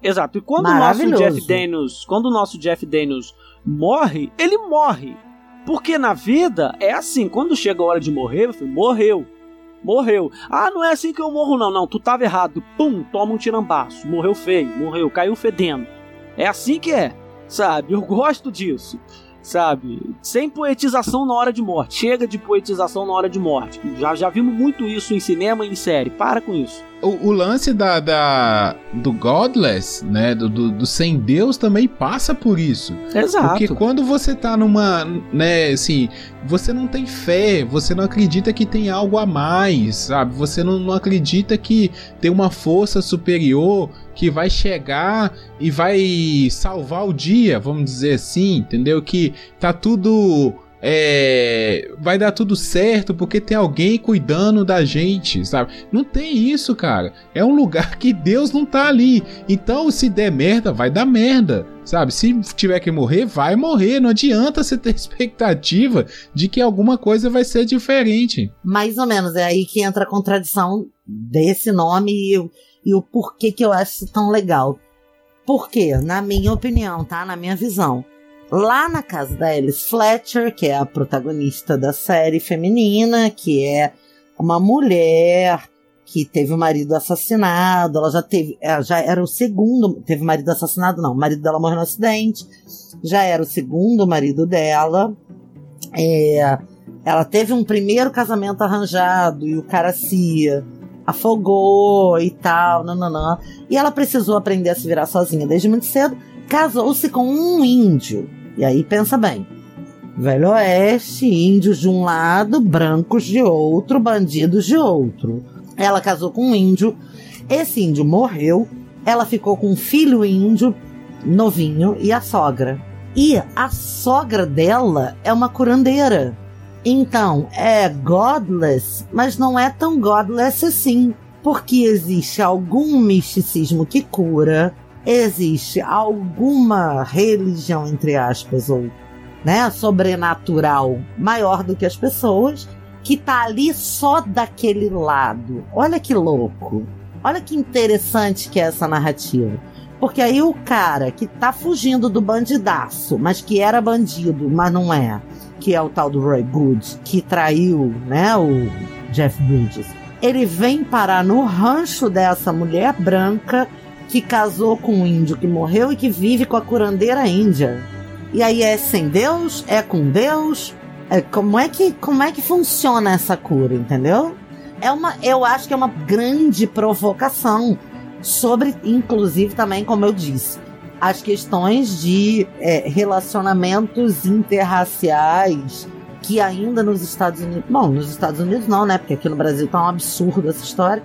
Speaker 4: Exato, e quando o nosso. Jeff Daniels. Quando o nosso Jeff Daniels morre, ele morre. Porque na vida é assim, quando chega a hora de morrer, filho, morreu. Morreu. Ah, não é assim que eu morro, não. Não, tu tava errado. Pum, toma um tirambaço. Morreu feio, morreu, caiu fedendo. É assim que é, sabe? Eu gosto disso, sabe? Sem poetização na hora de morte. Chega de poetização na hora de morte. Já, já vimos muito isso em cinema e em série. Para com isso.
Speaker 3: O, o lance da, da- do Godless, né, do, do, do sem Deus também passa por isso.
Speaker 4: Exato.
Speaker 3: Porque quando você tá numa, né, assim, você não tem fé, você não acredita que tem algo a mais, sabe? Você não, não acredita que tem uma força superior que vai chegar e vai salvar o dia, vamos dizer assim, entendeu? Que tá tudo. É, vai dar tudo certo porque tem alguém cuidando da gente, sabe? Não tem isso, cara. É um lugar que Deus não tá ali. Então, se der merda, vai dar merda. Sabe? Se tiver que morrer, vai morrer. Não adianta você ter expectativa de que alguma coisa vai ser diferente.
Speaker 2: Mais ou menos, é aí que entra a contradição desse nome e, e o porquê que eu acho tão legal. Porque, na minha opinião, tá? Na minha visão. Lá na casa da Alice Fletcher, que é a protagonista da série feminina, que é uma mulher que teve o marido assassinado, ela já teve, já era o segundo, teve marido assassinado não, o marido dela morreu no acidente, já era o segundo marido dela, é, ela teve um primeiro casamento arranjado e o cara se afogou e tal, nananã. E ela precisou aprender a se virar sozinha desde muito cedo. Casou-se com um índio. E aí pensa bem. Velho Oeste, índios de um lado, brancos de outro, bandidos de outro. Ela casou com um índio. Esse índio morreu. Ela ficou com um filho índio, novinho, e a sogra. E a sogra dela é uma curandeira. Então, é godless, mas não é tão godless assim. Porque existe algum misticismo que cura, existe alguma religião, entre aspas, ou né, sobrenatural maior do que as pessoas, que tá ali só daquele lado. Olha que louco. Olha que interessante que é essa narrativa. Porque aí o cara que tá fugindo do bandidaço, mas que era bandido, mas não é, que é o tal do Roy Good, que traiu, né, o Jeff Bridges. Ele vem parar no rancho dessa mulher branca que casou com um índio que morreu e que vive com a curandeira índia. E aí é sem Deus, é com Deus. É, como é que como é que funciona essa cura, entendeu? É uma, eu acho que é uma grande provocação sobre, inclusive também, como eu disse, as questões de é, relacionamentos interraciais que ainda nos Estados Unidos, bom, nos Estados Unidos não, né? Porque aqui no Brasil tá um absurdo essa história.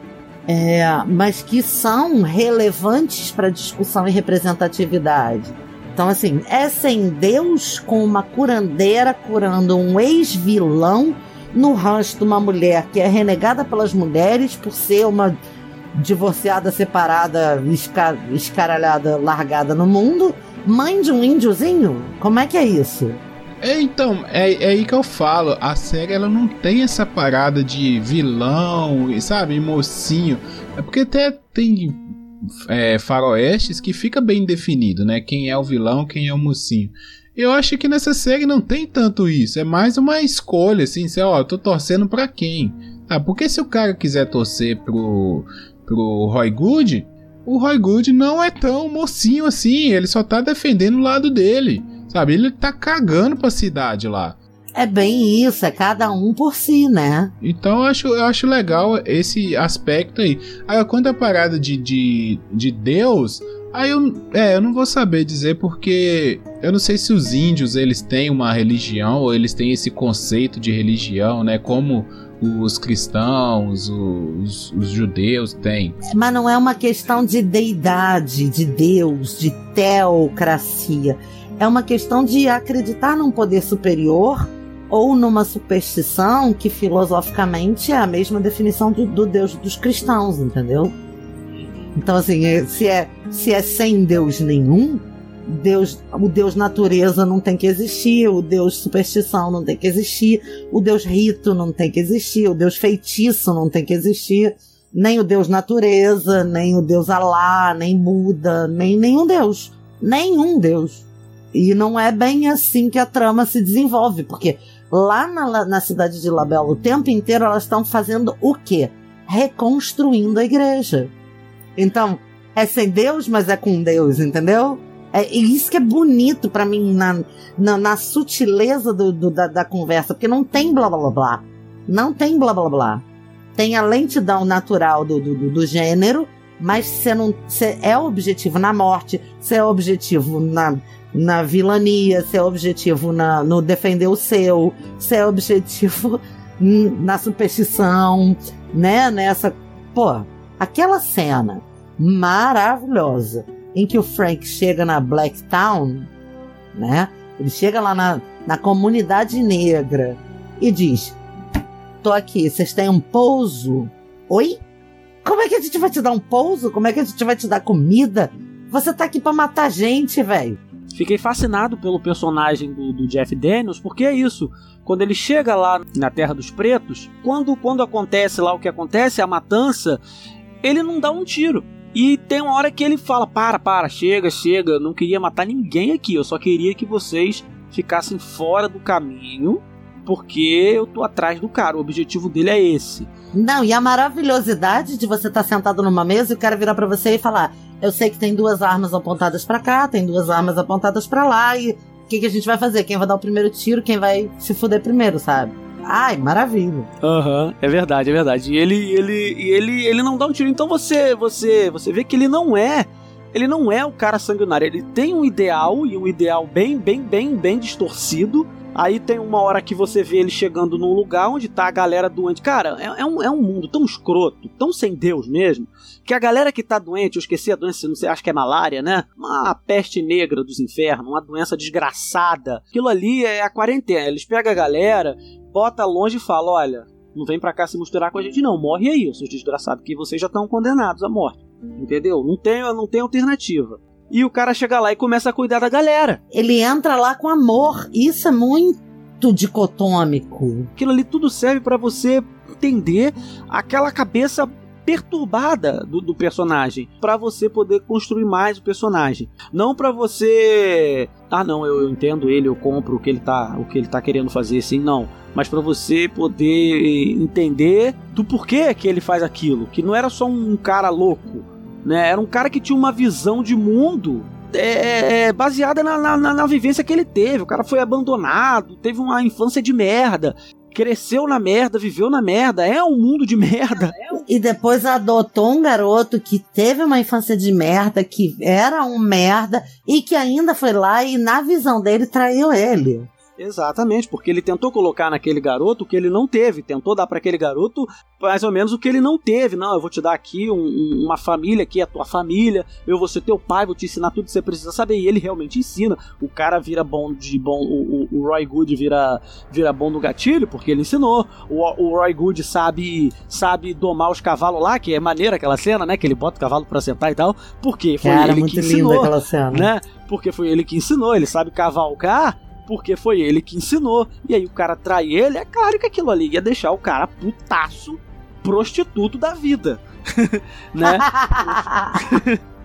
Speaker 2: É, mas que são relevantes para discussão e representatividade. Então, assim, é sem Deus com uma curandeira curando um ex-vilão no rancho de uma mulher que é renegada pelas mulheres por ser uma divorciada, separada, esca escaralhada, largada no mundo, mãe de um índiozinho? Como é que é isso?
Speaker 3: É, então, é, é aí que eu falo. A série ela não tem essa parada de vilão, sabe, mocinho. É porque até tem é, faroestes que fica bem definido, né? Quem é o vilão, quem é o mocinho. Eu acho que nessa série não tem tanto isso. É mais uma escolha, assim. Você, ó, eu tô torcendo pra quem? Ah, porque se o cara quiser torcer pro, pro Roy Good, o Roy Good não é tão mocinho assim. Ele só tá defendendo o lado dele. Sabe? Ele tá cagando pra cidade lá.
Speaker 2: É bem isso, é cada um por si, né?
Speaker 3: Então eu acho, eu acho legal esse aspecto aí. Aí quando a parada de, de, de Deus, aí eu, é, eu não vou saber dizer porque eu não sei se os índios eles têm uma religião ou eles têm esse conceito de religião, né? Como os cristãos, os, os, judeus têm.
Speaker 2: Mas não é uma questão de deidade, de Deus, de teocracia. É uma questão de acreditar num poder superior ou numa superstição que filosoficamente é a mesma definição do, do Deus dos cristãos, entendeu? Então, assim, é, se é, se é sem Deus nenhum, Deus, o Deus natureza não tem que existir, o Deus superstição não tem que existir, o Deus rito não tem que existir, o Deus feitiço não tem que existir, nem o Deus natureza, nem o Deus Alá, nem Buda, nem nenhum Deus. Nenhum Deus. E não é bem assim que a trama se desenvolve, porque lá na, na cidade de Label, o tempo inteiro elas estão fazendo o quê? Reconstruindo a igreja. Então, é sem Deus, mas é com Deus, entendeu? É isso que é bonito para mim na, na, na sutileza do, do, da, da, conversa, porque não tem blá blá blá. Não tem blá blá blá. Tem a lentidão natural do, do, do gênero, mas você não você é objetivo na morte, você é objetivo na, na vilania, se é objetivo na, no defender o seu, se é objetivo na superstição, né? Nessa. Pô, aquela cena maravilhosa em que o Frank chega na Black Town, né? Ele chega lá na, na comunidade negra e diz: Tô aqui, vocês têm um pouso? Oi? Como é que a gente vai te dar um pouso? Como é que a gente vai te dar comida? Você tá aqui pra matar gente, velho.
Speaker 4: Fiquei fascinado pelo personagem do, do, Jeff Daniels, porque é isso. Quando ele chega lá na Terra dos Pretos, quando, quando acontece lá o que acontece, a matança, ele não dá um tiro. E tem uma hora que ele fala: para, para, chega, chega, não queria matar ninguém aqui, eu só queria que vocês ficassem fora do caminho, porque eu tô atrás do cara. O objetivo dele é esse.
Speaker 2: Não, e a maravilhosidade de você estar tá sentado numa mesa e o cara virar para você e falar: eu sei que tem duas armas apontadas para cá, tem duas armas apontadas para lá, e o que, que a gente vai fazer? Quem vai dar o primeiro tiro, quem vai se fuder primeiro, sabe? Ai, maravilha.
Speaker 4: Aham, uhum, é verdade, é verdade. E ele, ele, ele, ele não dá um tiro. Então você, você, você vê que ele não é, ele não é o cara sanguinário. Ele tem um ideal e um ideal bem, bem, bem, bem distorcido. Aí tem uma hora que você vê ele chegando num lugar onde tá a galera doente. Cara, é, é, um, é um mundo tão escroto, tão sem Deus mesmo, que a galera que tá doente, eu esqueci a doença, não sei, acho que é malária, né? Uma peste negra dos infernos, uma doença desgraçada. Aquilo ali é a quarentena. Eles pegam a galera, bota longe e fala: olha, não vem pra cá se misturar com a gente, não. Morre aí, seus desgraçados, que vocês já estão condenados à morte. Entendeu? Não tem, não tem alternativa. E o cara chega lá e começa a cuidar da galera.
Speaker 2: Ele entra lá com amor. Isso é muito dicotômico.
Speaker 4: Aquilo ali tudo serve para você entender aquela cabeça perturbada do, do personagem para você poder construir mais o personagem não para você ah não eu, eu, entendo ele eu compro o que ele tá o que ele tá querendo fazer assim não mas para você poder entender do porquê que ele faz aquilo que não era só um cara louco né? Era um cara que tinha uma visão de mundo é, é, é, baseada na, na, na, vivência que ele teve. O cara foi abandonado, teve uma infância de merda, cresceu na merda, viveu na merda, é um mundo de merda.
Speaker 2: E depois adotou um garoto que teve uma infância de merda, que era um merda, e que ainda foi lá e, na visão dele, traiu ele.
Speaker 4: Exatamente, porque ele tentou colocar naquele garoto o que ele não teve, tentou dar para aquele garoto mais ou menos o que ele não teve. Não, eu vou te dar aqui um, uma família que é a tua família, eu vou ser teu pai, vou te ensinar tudo que você precisa saber. E ele realmente ensina. O cara vira bom de bom, o, o, Roy Good vira, vira bom no gatilho porque ele ensinou. O, o Roy Good sabe sabe domar os cavalos lá, que é maneira aquela cena, né? Que ele bota o cavalo para sentar e tal, porque foi
Speaker 2: Cara,
Speaker 4: ele
Speaker 2: muito
Speaker 4: que
Speaker 2: linda
Speaker 4: ensinou,
Speaker 2: aquela cena.
Speaker 4: né? Porque foi ele que ensinou, ele sabe cavalgar porque foi ele que ensinou. E aí o cara trai ele, é claro que aquilo ali ia deixar o cara putaço, prostituto da vida. né?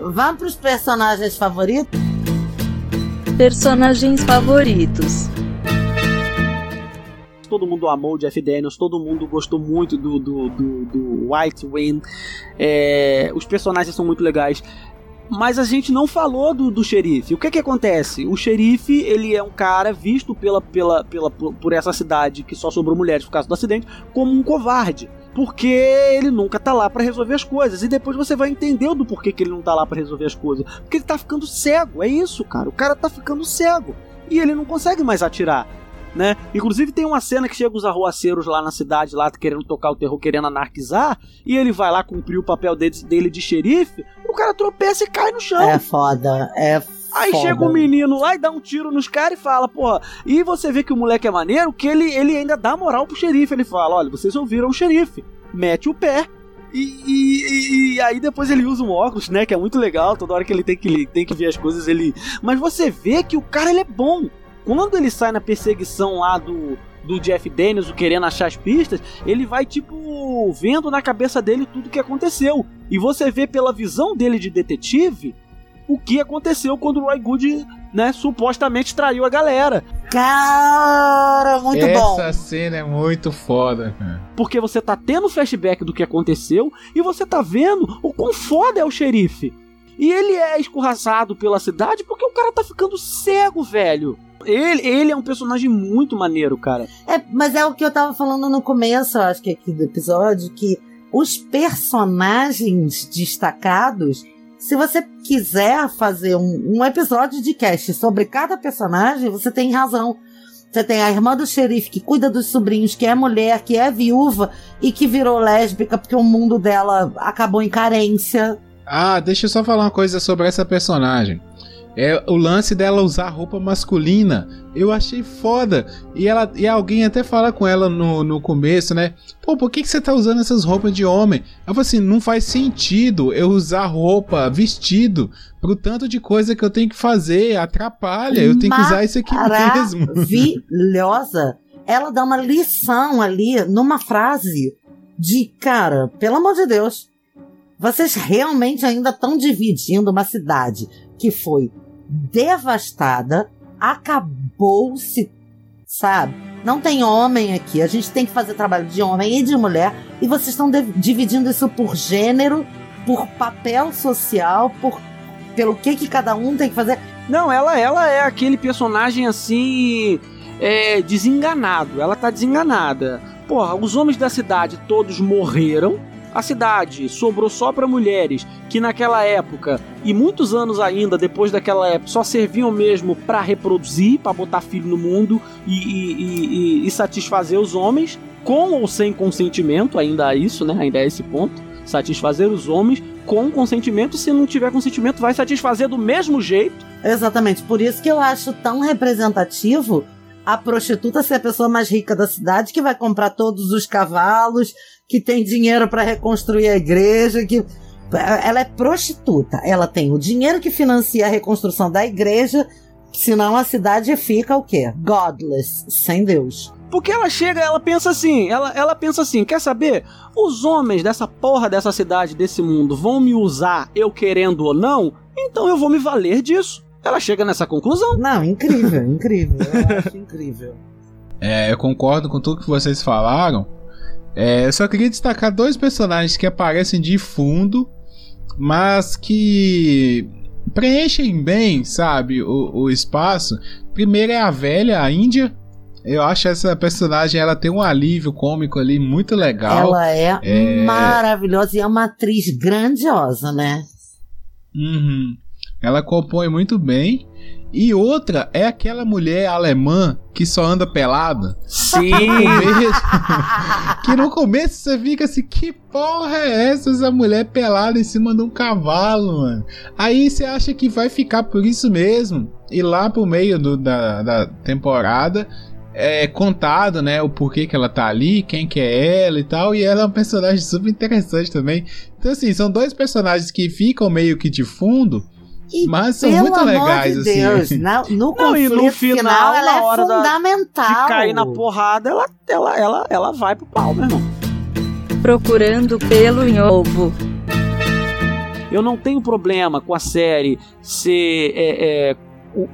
Speaker 2: Vamos pros personagens favoritos?
Speaker 5: Personagens favoritos.
Speaker 4: Todo mundo amou o Jeff Daniels, todo mundo gostou muito do, do, do, do White Wind. É, os personagens são muito legais. Mas a gente não falou do, do xerife. O que que acontece? O xerife, ele é um cara visto pela, pela, pela, por, por essa cidade que só sobrou mulheres por causa do acidente, como um covarde. Porque ele nunca tá lá para resolver as coisas. E depois você vai entender do porquê que ele não tá lá para resolver as coisas. Porque ele tá ficando cego. É isso, cara. O cara tá ficando cego. E ele não consegue mais atirar né? Inclusive tem uma cena que chega os arruaceiros lá na cidade, lá querendo tocar o terror, querendo anarquizar, e ele vai lá cumprir o papel dele, dele de xerife, o cara tropeça e cai no chão.
Speaker 2: É foda, é
Speaker 4: Aí
Speaker 2: foda.
Speaker 4: chega um menino lá e dá um tiro nos caras e fala, porra. E você vê que o moleque é maneiro, que ele, ele ainda dá moral pro xerife. Ele fala: olha, vocês ouviram o xerife. Mete o pé. E, e- e aí depois ele usa um óculos, né? Que é muito legal. Toda hora que ele tem que, tem que ver as coisas, ele. Mas você vê que o cara ele é bom. Quando ele sai na perseguição lá do, do Jeff Daniels, o querendo achar as pistas, ele vai, tipo, vendo na cabeça dele tudo que aconteceu. E você vê pela visão dele de detetive o que aconteceu quando o Roy Good, né, supostamente traiu a galera.
Speaker 2: Cara, muito bom.
Speaker 3: Essa cena é muito foda, cara.
Speaker 4: Porque você tá tendo flashback do que aconteceu e você tá vendo o quão foda é o xerife. E ele é escorraçado pela cidade porque o cara tá ficando cego, velho. Ele, ele é um personagem muito maneiro, cara.
Speaker 2: É, mas é o que eu tava falando no começo, acho que aqui do episódio, que os personagens destacados, se você quiser fazer um, um episódio de cast sobre cada personagem, você tem razão. Você tem a irmã do xerife que cuida dos sobrinhos, que é mulher, que é viúva e que virou lésbica porque o mundo dela acabou em carência.
Speaker 3: Ah, deixa eu só falar uma coisa sobre essa personagem. É o lance dela usar roupa masculina. Eu achei foda. E ela e alguém até fala com ela no, no começo, né? Pô, por que, que você tá usando essas roupas de homem? Eu falei assim, não faz sentido eu usar roupa, vestido, pro tanto de coisa que eu tenho que fazer. Atrapalha. Eu tenho que usar isso aqui mesmo.
Speaker 2: Maravilhosa. Ela dá uma lição ali numa frase de, cara, pelo amor de Deus, vocês realmente ainda estão dividindo uma cidade que foi devastada, acabou-se, sabe? Não tem homem aqui, a gente tem que fazer trabalho de homem e de mulher, e vocês estão dividindo isso por gênero, por papel social, por pelo que que cada um tem que fazer.
Speaker 4: Não, ela, ela é aquele personagem assim. É, desenganado. Ela tá desenganada. Porra, os homens da cidade todos morreram. A cidade sobrou só pra mulheres que naquela época e muitos anos ainda depois daquela época só serviam mesmo pra reproduzir, pra botar filho no mundo e, e- e- e- e satisfazer os homens, com ou sem consentimento, ainda é isso, né? Ainda é esse ponto. Satisfazer os homens com consentimento, se não tiver consentimento, vai satisfazer do mesmo jeito.
Speaker 2: Exatamente, por isso que eu acho tão representativo a prostituta ser a pessoa mais rica da cidade, que vai comprar todos os cavalos, que tem dinheiro para reconstruir a igreja, que ela é prostituta. Ela tem o dinheiro que financia a reconstrução da igreja, senão a cidade fica o quê? Godless, sem Deus.
Speaker 4: Porque ela chega, ela pensa assim, ela, ela pensa assim, quer saber? Os homens dessa porra dessa cidade, desse mundo, vão me usar, eu querendo ou não, então eu vou me valer disso. Ela chega nessa conclusão.
Speaker 2: Não, incrível, incrível. Eu acho incrível.
Speaker 3: É, eu concordo com tudo que vocês falaram. É, eu só queria destacar dois personagens que aparecem de fundo, mas que preenchem bem, sabe, o, o espaço. Primeiro é a velha, a Índia. Eu acho essa personagem, ela tem um alívio cômico ali muito legal.
Speaker 2: Ela é,
Speaker 3: É.
Speaker 2: maravilhosa e é uma atriz grandiosa, né?
Speaker 3: Uhum. Ela compõe muito bem. E outra é aquela mulher alemã que só anda pelada.
Speaker 4: Sim!
Speaker 3: que no começo você fica assim, que porra é essa? Essa mulher pelada em cima de um cavalo, mano. Aí você acha que vai ficar por isso mesmo. E lá pro meio do, da, da temporada é contado, né, o porquê que ela tá ali, quem que é ela e tal, e ela é um personagem super interessante também. Então assim, são dois personagens que ficam meio que de fundo,
Speaker 2: E,
Speaker 3: mas são muito legais,
Speaker 2: de
Speaker 3: assim.
Speaker 2: Deus, na- no
Speaker 4: Não, e
Speaker 2: conflito
Speaker 4: no final,
Speaker 2: ela
Speaker 4: na
Speaker 2: é
Speaker 4: hora da-
Speaker 2: fundamental.
Speaker 4: De cair na porrada, ela, ela, ela, ela vai pro pau, meu irmão.
Speaker 5: Procurando pelo em ovo.
Speaker 4: Eu não tenho problema com a série ser é, é,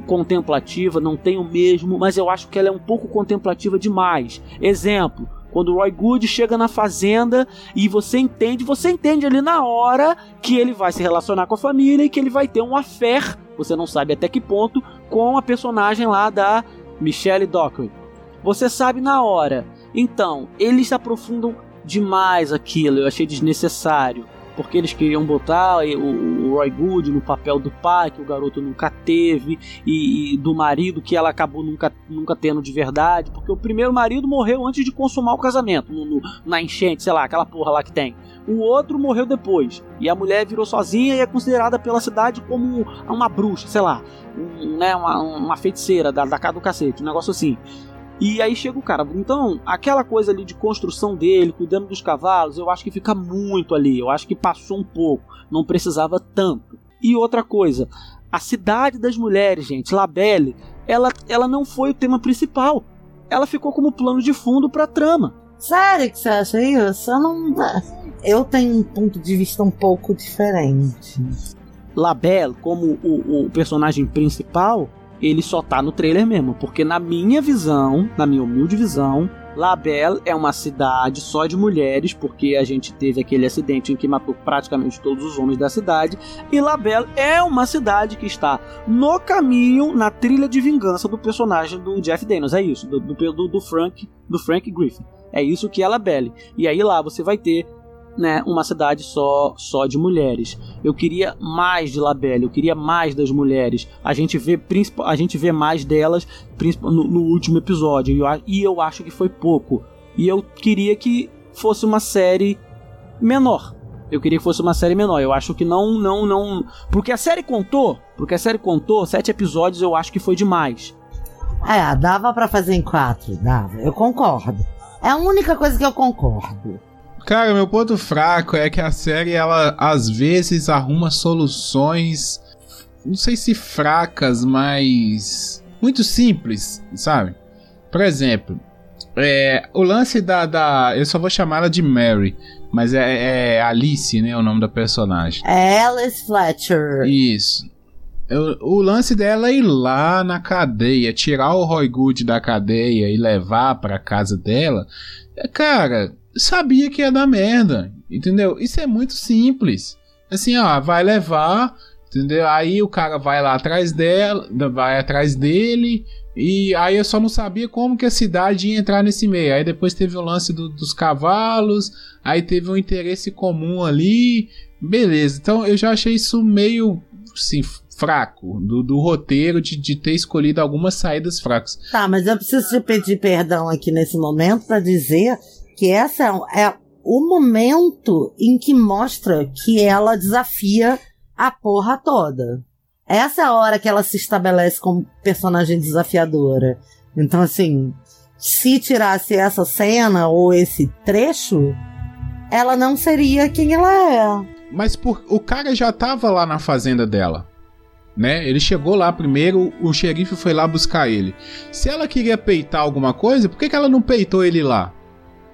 Speaker 4: contemplativa, não tenho mesmo, mas eu acho que ela é um pouco contemplativa demais. Exemplo, quando o Roy Good chega na fazenda e você entende, você entende ali na hora que ele vai se relacionar com a família e que ele vai ter um affair, você não sabe até que ponto, com a personagem lá da Michelle Dockery. Você sabe na hora. Então, eles aprofundam demais aquilo, eu achei desnecessário porque eles queriam botar o, o Roy Good no papel do pai que o garoto nunca teve e, e do marido que ela acabou nunca, nunca tendo de verdade, porque o primeiro marido morreu antes de consumar o casamento, no- no- na enchente, sei lá, aquela porra lá que tem. O outro morreu depois e a mulher virou sozinha e é considerada pela cidade como uma bruxa, sei lá, um- né, uma, uma feiticeira da, da casa do cacete, um negócio assim. E aí chega o cara. Então, aquela coisa ali de construção dele, cuidando dos cavalos, eu acho que fica muito ali. Eu acho que passou um pouco. Não precisava tanto. E outra coisa, a cidade das mulheres, gente, Labelle, ela, ela não foi o tema principal. Ela ficou como plano de fundo pra trama.
Speaker 2: Sério que você acha isso? Eu não. Eu tenho um ponto de vista um pouco diferente.
Speaker 4: Labelle, como o, o personagem principal, ele só tá no trailer mesmo. Porque na minha visão, na minha humilde visão, Labelle é uma cidade só de mulheres, porque a gente teve aquele acidente em que matou praticamente todos os homens da cidade. E Labelle é uma cidade que está no caminho, na trilha de vingança do personagem do Jeff Daniels. É isso, do, do, do Frank, do Frank Griffin. É isso que é Labelle. E aí lá você vai ter né, uma cidade só só de mulheres. Eu queria mais de Labelle, eu queria mais das mulheres. A gente vê a gente vê mais delas no, no último episódio e eu, e eu acho que foi pouco. E eu queria que fosse uma série menor. Eu queria que fosse uma série menor. Eu acho que não, não, não. Porque a série contou. Porque a série contou sete episódios. Eu acho que foi demais.
Speaker 2: É, dava pra fazer em quatro, dava. Eu concordo. É a única coisa que eu concordo.
Speaker 3: Cara, meu ponto fraco é que a série, ela às vezes arruma soluções, não sei se fracas, mas muito simples, sabe? Por exemplo, é, o lance da, da. Eu só vou chamar ela de Mary, mas é, é Alice, né? O nome da personagem.
Speaker 2: É Alice Fletcher.
Speaker 3: Isso. Eu- o lance dela é ir lá na cadeia, tirar o Roy Good da cadeia e levar pra casa dela. É, Cara, sabia que ia dar merda, entendeu? Isso é muito simples. Assim, ó, vai levar, entendeu? Aí o cara vai lá atrás dela, vai atrás dele. E aí eu só não sabia como que a cidade ia entrar nesse meio. Aí depois teve o lance do- dos cavalos, aí teve um interesse comum ali. Beleza, então eu já achei isso meio assim, fraco do, do roteiro de, de ter escolhido algumas saídas fracas.
Speaker 2: Tá, mas eu preciso te pedir perdão aqui nesse momento pra dizer que essa é, o momento em que mostra que ela desafia a porra toda. Essa é a hora que ela se estabelece como personagem desafiadora. Então, assim, se tirasse essa cena ou esse trecho, ela não seria quem ela é.
Speaker 3: Mas por, o cara já tava lá na fazenda dela. Né? Ele chegou lá primeiro, o xerife foi lá buscar ele. Se ela queria peitar alguma coisa, por que, que ela não peitou ele lá?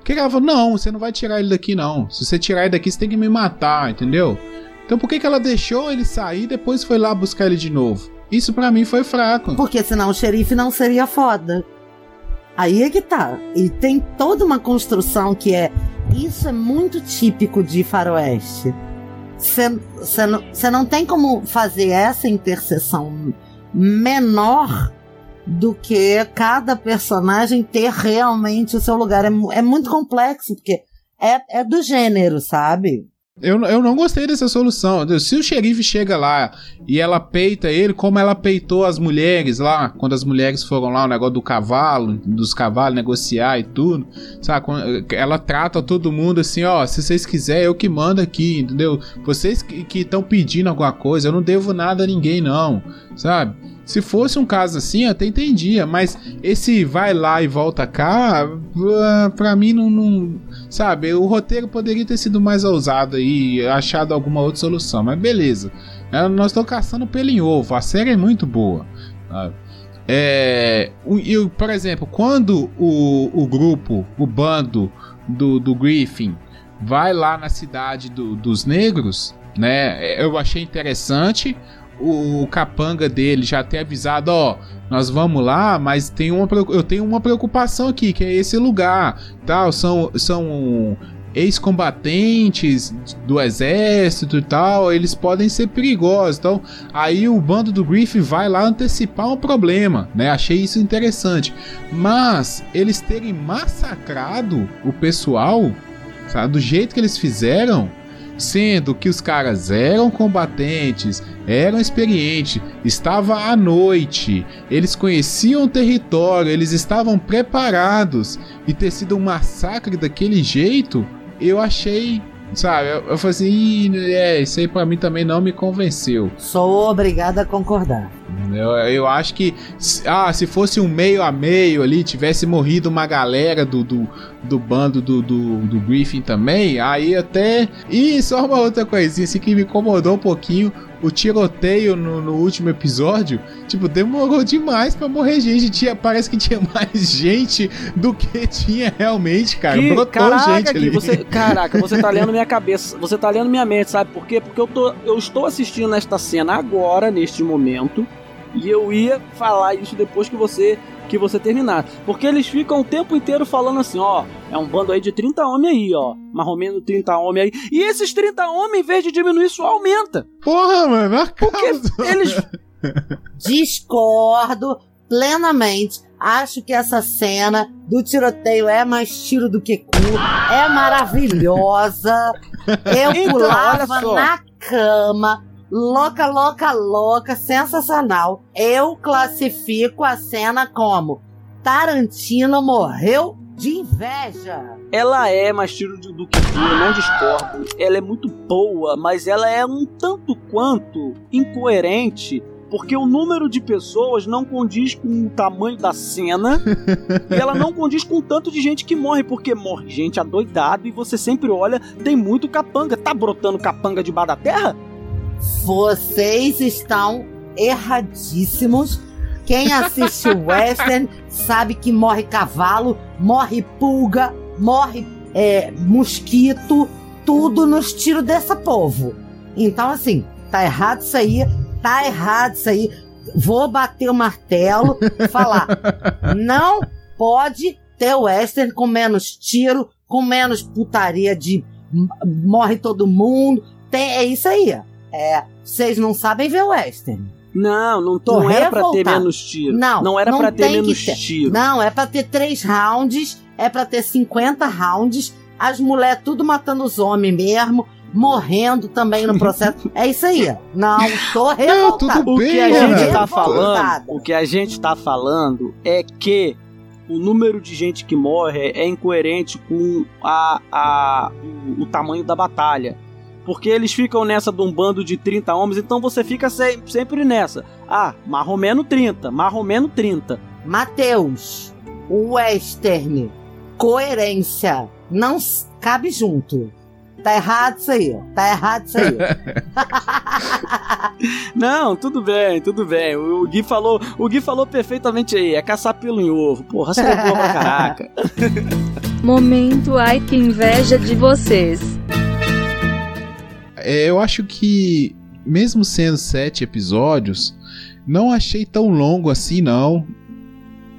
Speaker 3: Por que, que ela falou, não, você não vai tirar ele daqui não. Se você tirar ele daqui, você tem que me matar, entendeu? Então por que, que ela deixou ele sair e depois foi lá buscar ele de novo? Isso pra mim foi fraco.
Speaker 2: Porque senão o xerife não seria foda. Aí é que tá. E tem toda uma construção que é. Isso é muito típico de Faroeste. Você não, cê não tem como fazer essa interseção menor do que cada personagem ter realmente o seu lugar. É, é muito complexo, porque é, é do gênero, sabe?
Speaker 3: Eu, eu não gostei dessa solução. Se o xerife chega lá e ela peita ele, como ela peitou as mulheres lá, quando as mulheres foram lá, o negócio do cavalo, dos cavalos negociar e tudo, sabe? Ela trata todo mundo assim, ó, se vocês quiserem, eu que mando aqui, entendeu? Vocês que estão pedindo alguma coisa, eu não devo nada a ninguém, não, sabe? Se fosse um caso assim, eu até entendia, mas esse vai lá e volta cá, ah, pra mim não, não, Sabe, o roteiro poderia ter sido mais ousado aí, achado alguma outra solução, mas beleza. É, nós estamos caçando pelo em ovo, a série é muito boa. É, o, por exemplo, quando o, o grupo, o bando do, do Griffin vai lá na cidade do, dos negros, né? Eu achei interessante o capanga dele já ter avisado, ó, nós vamos lá, mas tem uma, eu tenho uma preocupação aqui, que é esse lugar, tal, são, são ex-combatentes do exército e tal, eles podem ser perigosos. Então, aí o bando do Griff vai lá antecipar um problema, né? Achei isso interessante. Mas eles terem massacrado o pessoal, sabe, do jeito que eles fizeram, sendo que os caras eram combatentes, eram experientes, estava à noite, eles conheciam o território, eles estavam preparados e ter sido um massacre daquele jeito, eu achei Sabe, eu, eu falei assim, é, isso aí pra mim também não me convenceu.
Speaker 2: Sou obrigado a concordar.
Speaker 3: Eu, eu acho que, ah, se fosse um meio a meio ali, tivesse morrido uma galera do, do, do bando do, do, do Griffin também, aí até. E só uma outra coisinha assim que me incomodou um pouquinho o tiroteio no, no, último episódio, tipo, demorou demais para morrer gente. Tinha, parece que tinha mais gente do que tinha realmente, cara.
Speaker 4: Que,
Speaker 3: Brotou
Speaker 4: caraca,
Speaker 3: gente ali.
Speaker 4: Você, caraca, você tá lendo minha cabeça, você tá lendo minha mente, sabe por quê? Porque eu, tô, eu estou assistindo esta cena agora, neste momento, e eu ia falar isso depois que você que você terminar. Porque eles ficam o tempo inteiro falando assim, ó, é um bando aí de 30 homens aí, ó. Mais ou menos 30 homens aí. E esses 30 homens, em vez de diminuir, só aumenta.
Speaker 3: Porra, mano,
Speaker 4: Porque eles...
Speaker 2: Discordo plenamente. Acho que essa cena do tiroteio é mais tiro do que cu. É maravilhosa. Eu então, pulava na cama louca, louca, louca, sensacional. Eu classifico a cena como Tarantino morreu de inveja.
Speaker 4: Ela é mais tiro do que eu não discordo. Ela é muito boa, mas ela é um tanto quanto incoerente porque o número de pessoas não condiz com o tamanho da cena e ela não condiz com o tanto de gente que morre, porque morre gente adoidado e você sempre olha, tem muito capanga. Tá brotando capanga debaixo da terra?
Speaker 2: Vocês estão erradíssimos. Quem assiste western sabe que morre cavalo, morre pulga, morre é, mosquito, tudo nos tiros dessa povo. Então, assim, tá errado isso aí, tá errado isso aí. Vou bater o martelo, falar. Não pode ter western com menos tiro, com menos putaria de morre todo mundo. Tem, é isso aí. É, vocês não sabem ver o western.
Speaker 4: Não, não, Tô não era pra ter menos tiro.
Speaker 2: Não,
Speaker 4: não era
Speaker 2: não
Speaker 4: pra ter menos ter. tiro.
Speaker 2: Não, é pra ter três rounds, é pra ter 50 rounds, as mulheres tudo matando os homens mesmo, morrendo também no processo. é isso aí. Não, tô revoltado.
Speaker 4: o que a gente tá falando, o que a gente tá falando é que o número de gente que morre é incoerente com a, a, o, o tamanho da batalha. Porque eles ficam nessa de um bando de 30 homens, então você fica se sempre nessa. Ah, marromeno 30, marromeno 30.
Speaker 2: Mateus, western, coerência, não cabe junto. Tá errado isso aí, tá errado isso aí.
Speaker 4: Não, tudo bem, tudo bem. O Gui falou, o Gui falou perfeitamente aí, é caçar pelo em ovo. Porra, você é boa pra caraca.
Speaker 5: Momento ai que inveja de vocês.
Speaker 3: É, eu acho que, mesmo sendo sete episódios, não achei tão longo assim, não.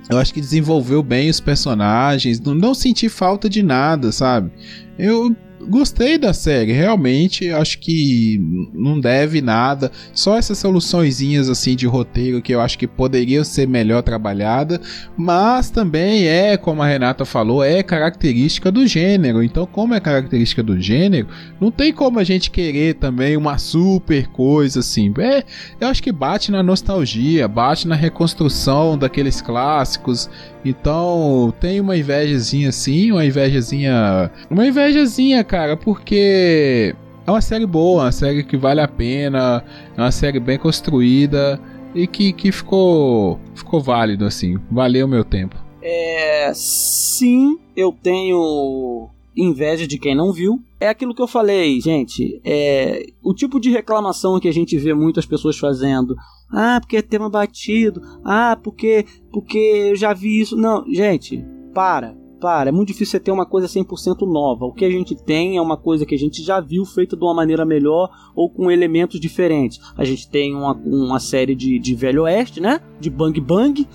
Speaker 3: Eu acho que desenvolveu bem os personagens, não, não senti falta de nada, sabe? Eu gostei da série, realmente acho que não deve nada, só essas soluçõezinhas assim de roteiro que eu acho que poderiam ser melhor trabalhada, mas também é, como a Renata falou, é característica do gênero. Então, como é característica do gênero, não tem como a gente querer também uma super coisa assim. É, eu acho que bate na nostalgia, bate na reconstrução daqueles clássicos. Então, tem uma invejazinha assim, uma invejazinha, uma invejazinha, cara, porque é uma série boa, uma série que vale a pena, é uma série bem construída e que, que ficou, ficou válido, assim, valeu o meu tempo.
Speaker 4: É. Sim, eu tenho inveja de quem não viu. É aquilo que eu falei, gente. É o tipo de reclamação que a gente vê muitas pessoas fazendo. Ah, porque é tema batido. Ah, porque porque eu já vi isso. Não, gente, para para, é muito difícil você ter uma coisa 100% nova. O que a gente tem é uma coisa que a gente já viu feita de uma maneira melhor ou com elementos diferentes. A gente tem uma, uma série de, de Velho Oeste, né? De Bang Bang.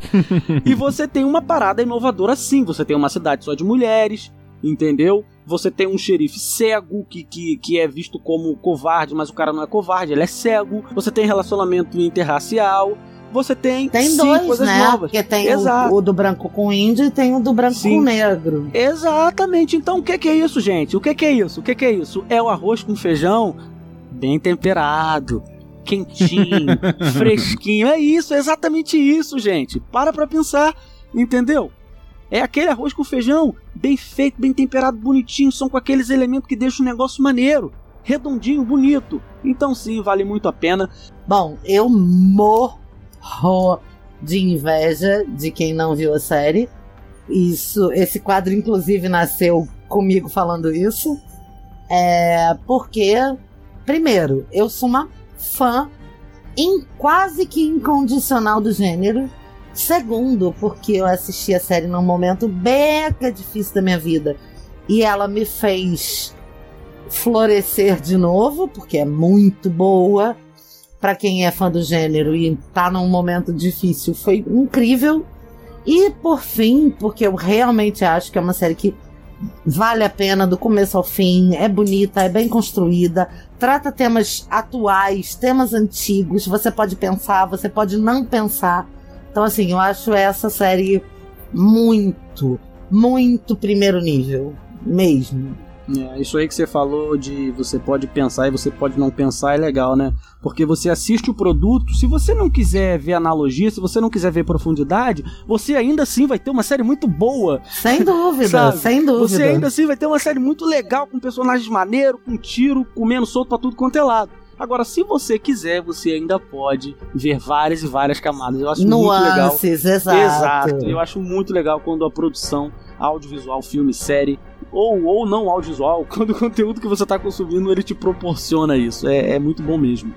Speaker 4: e você tem uma parada inovadora sim. Você tem uma cidade só de mulheres, entendeu? Você tem um xerife cego que, que, que é visto como covarde, mas o cara não é covarde, ele é cego. Você tem relacionamento interracial você tem,
Speaker 2: tem dois,
Speaker 4: coisas
Speaker 2: né?
Speaker 4: novas.
Speaker 2: Porque tem
Speaker 4: Exato.
Speaker 2: o, o do branco com índio e tem o do branco
Speaker 4: Sim.
Speaker 2: com negro.
Speaker 4: Exatamente. Então o que, que é isso, gente? O que, que é isso? O que, que é isso? É o arroz com feijão bem temperado, quentinho, fresquinho. É isso, é exatamente isso, gente. Para pra pensar, entendeu? É aquele arroz com feijão bem feito, bem temperado, bonitinho. São com aqueles elementos que deixam o negócio maneiro, redondinho, bonito. Então sim, vale muito a pena.
Speaker 2: Bom, eu morro de inveja de quem não viu a série. Isso, esse quadro inclusive nasceu comigo falando isso. É porque primeiro, eu sou uma fã em quase que incondicional do gênero. Segundo, porque eu assisti a série num momento beca difícil da minha vida e ela me fez florescer de novo, porque é muito boa para quem é fã do gênero e tá num momento difícil, foi incrível. E por fim, porque eu realmente acho que é uma série que vale a pena do começo ao fim, é bonita, é bem construída, trata temas atuais, temas antigos, você pode pensar, você pode não pensar. Então assim, eu acho essa série muito, muito primeiro nível, mesmo.
Speaker 4: É, isso aí que você falou de você pode pensar e você pode não pensar é legal, né? Porque você assiste o produto, se você não quiser ver analogia, se você não quiser ver profundidade, você ainda assim vai ter uma série muito boa.
Speaker 2: Sem dúvida, sem dúvida.
Speaker 4: Você ainda assim vai ter uma série muito legal, com personagens maneiros, com tiro, comendo solto pra tudo quanto é lado. Agora, se você quiser, você ainda pode ver várias e várias camadas. Eu acho muito legal.
Speaker 2: Nuances, exato.
Speaker 4: Exato. Eu acho muito legal quando a produção audiovisual, filme, série, ou, ou não audiovisual, quando o conteúdo que você está consumindo ele te proporciona isso. É, é muito bom mesmo.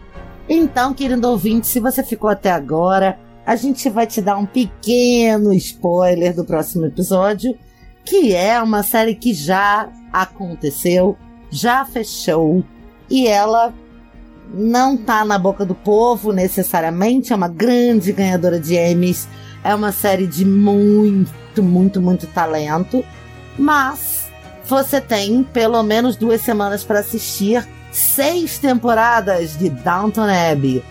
Speaker 2: Então, querido ouvinte, se você ficou até agora, a gente vai te dar um pequeno spoiler do próximo episódio, que é uma série que já aconteceu, já fechou, e ela não tá na boca do povo necessariamente, é uma grande ganhadora de Emmys, é uma série de muito, muito, muito talento, mas você tem pelo menos duas semanas para assistir seis temporadas de Downton Abbey.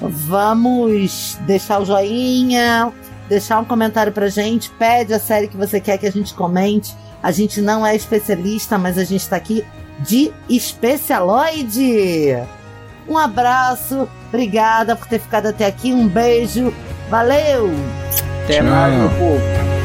Speaker 2: Vamos deixar o joinha, deixar um comentário pra gente, pede a série que você quer que a gente comente. A gente não é especialista, mas a gente tá aqui de especialoide. Um abraço, obrigada por ter ficado até aqui, um beijo, valeu!
Speaker 4: Até
Speaker 3: Tchau.
Speaker 4: mais, meu povo.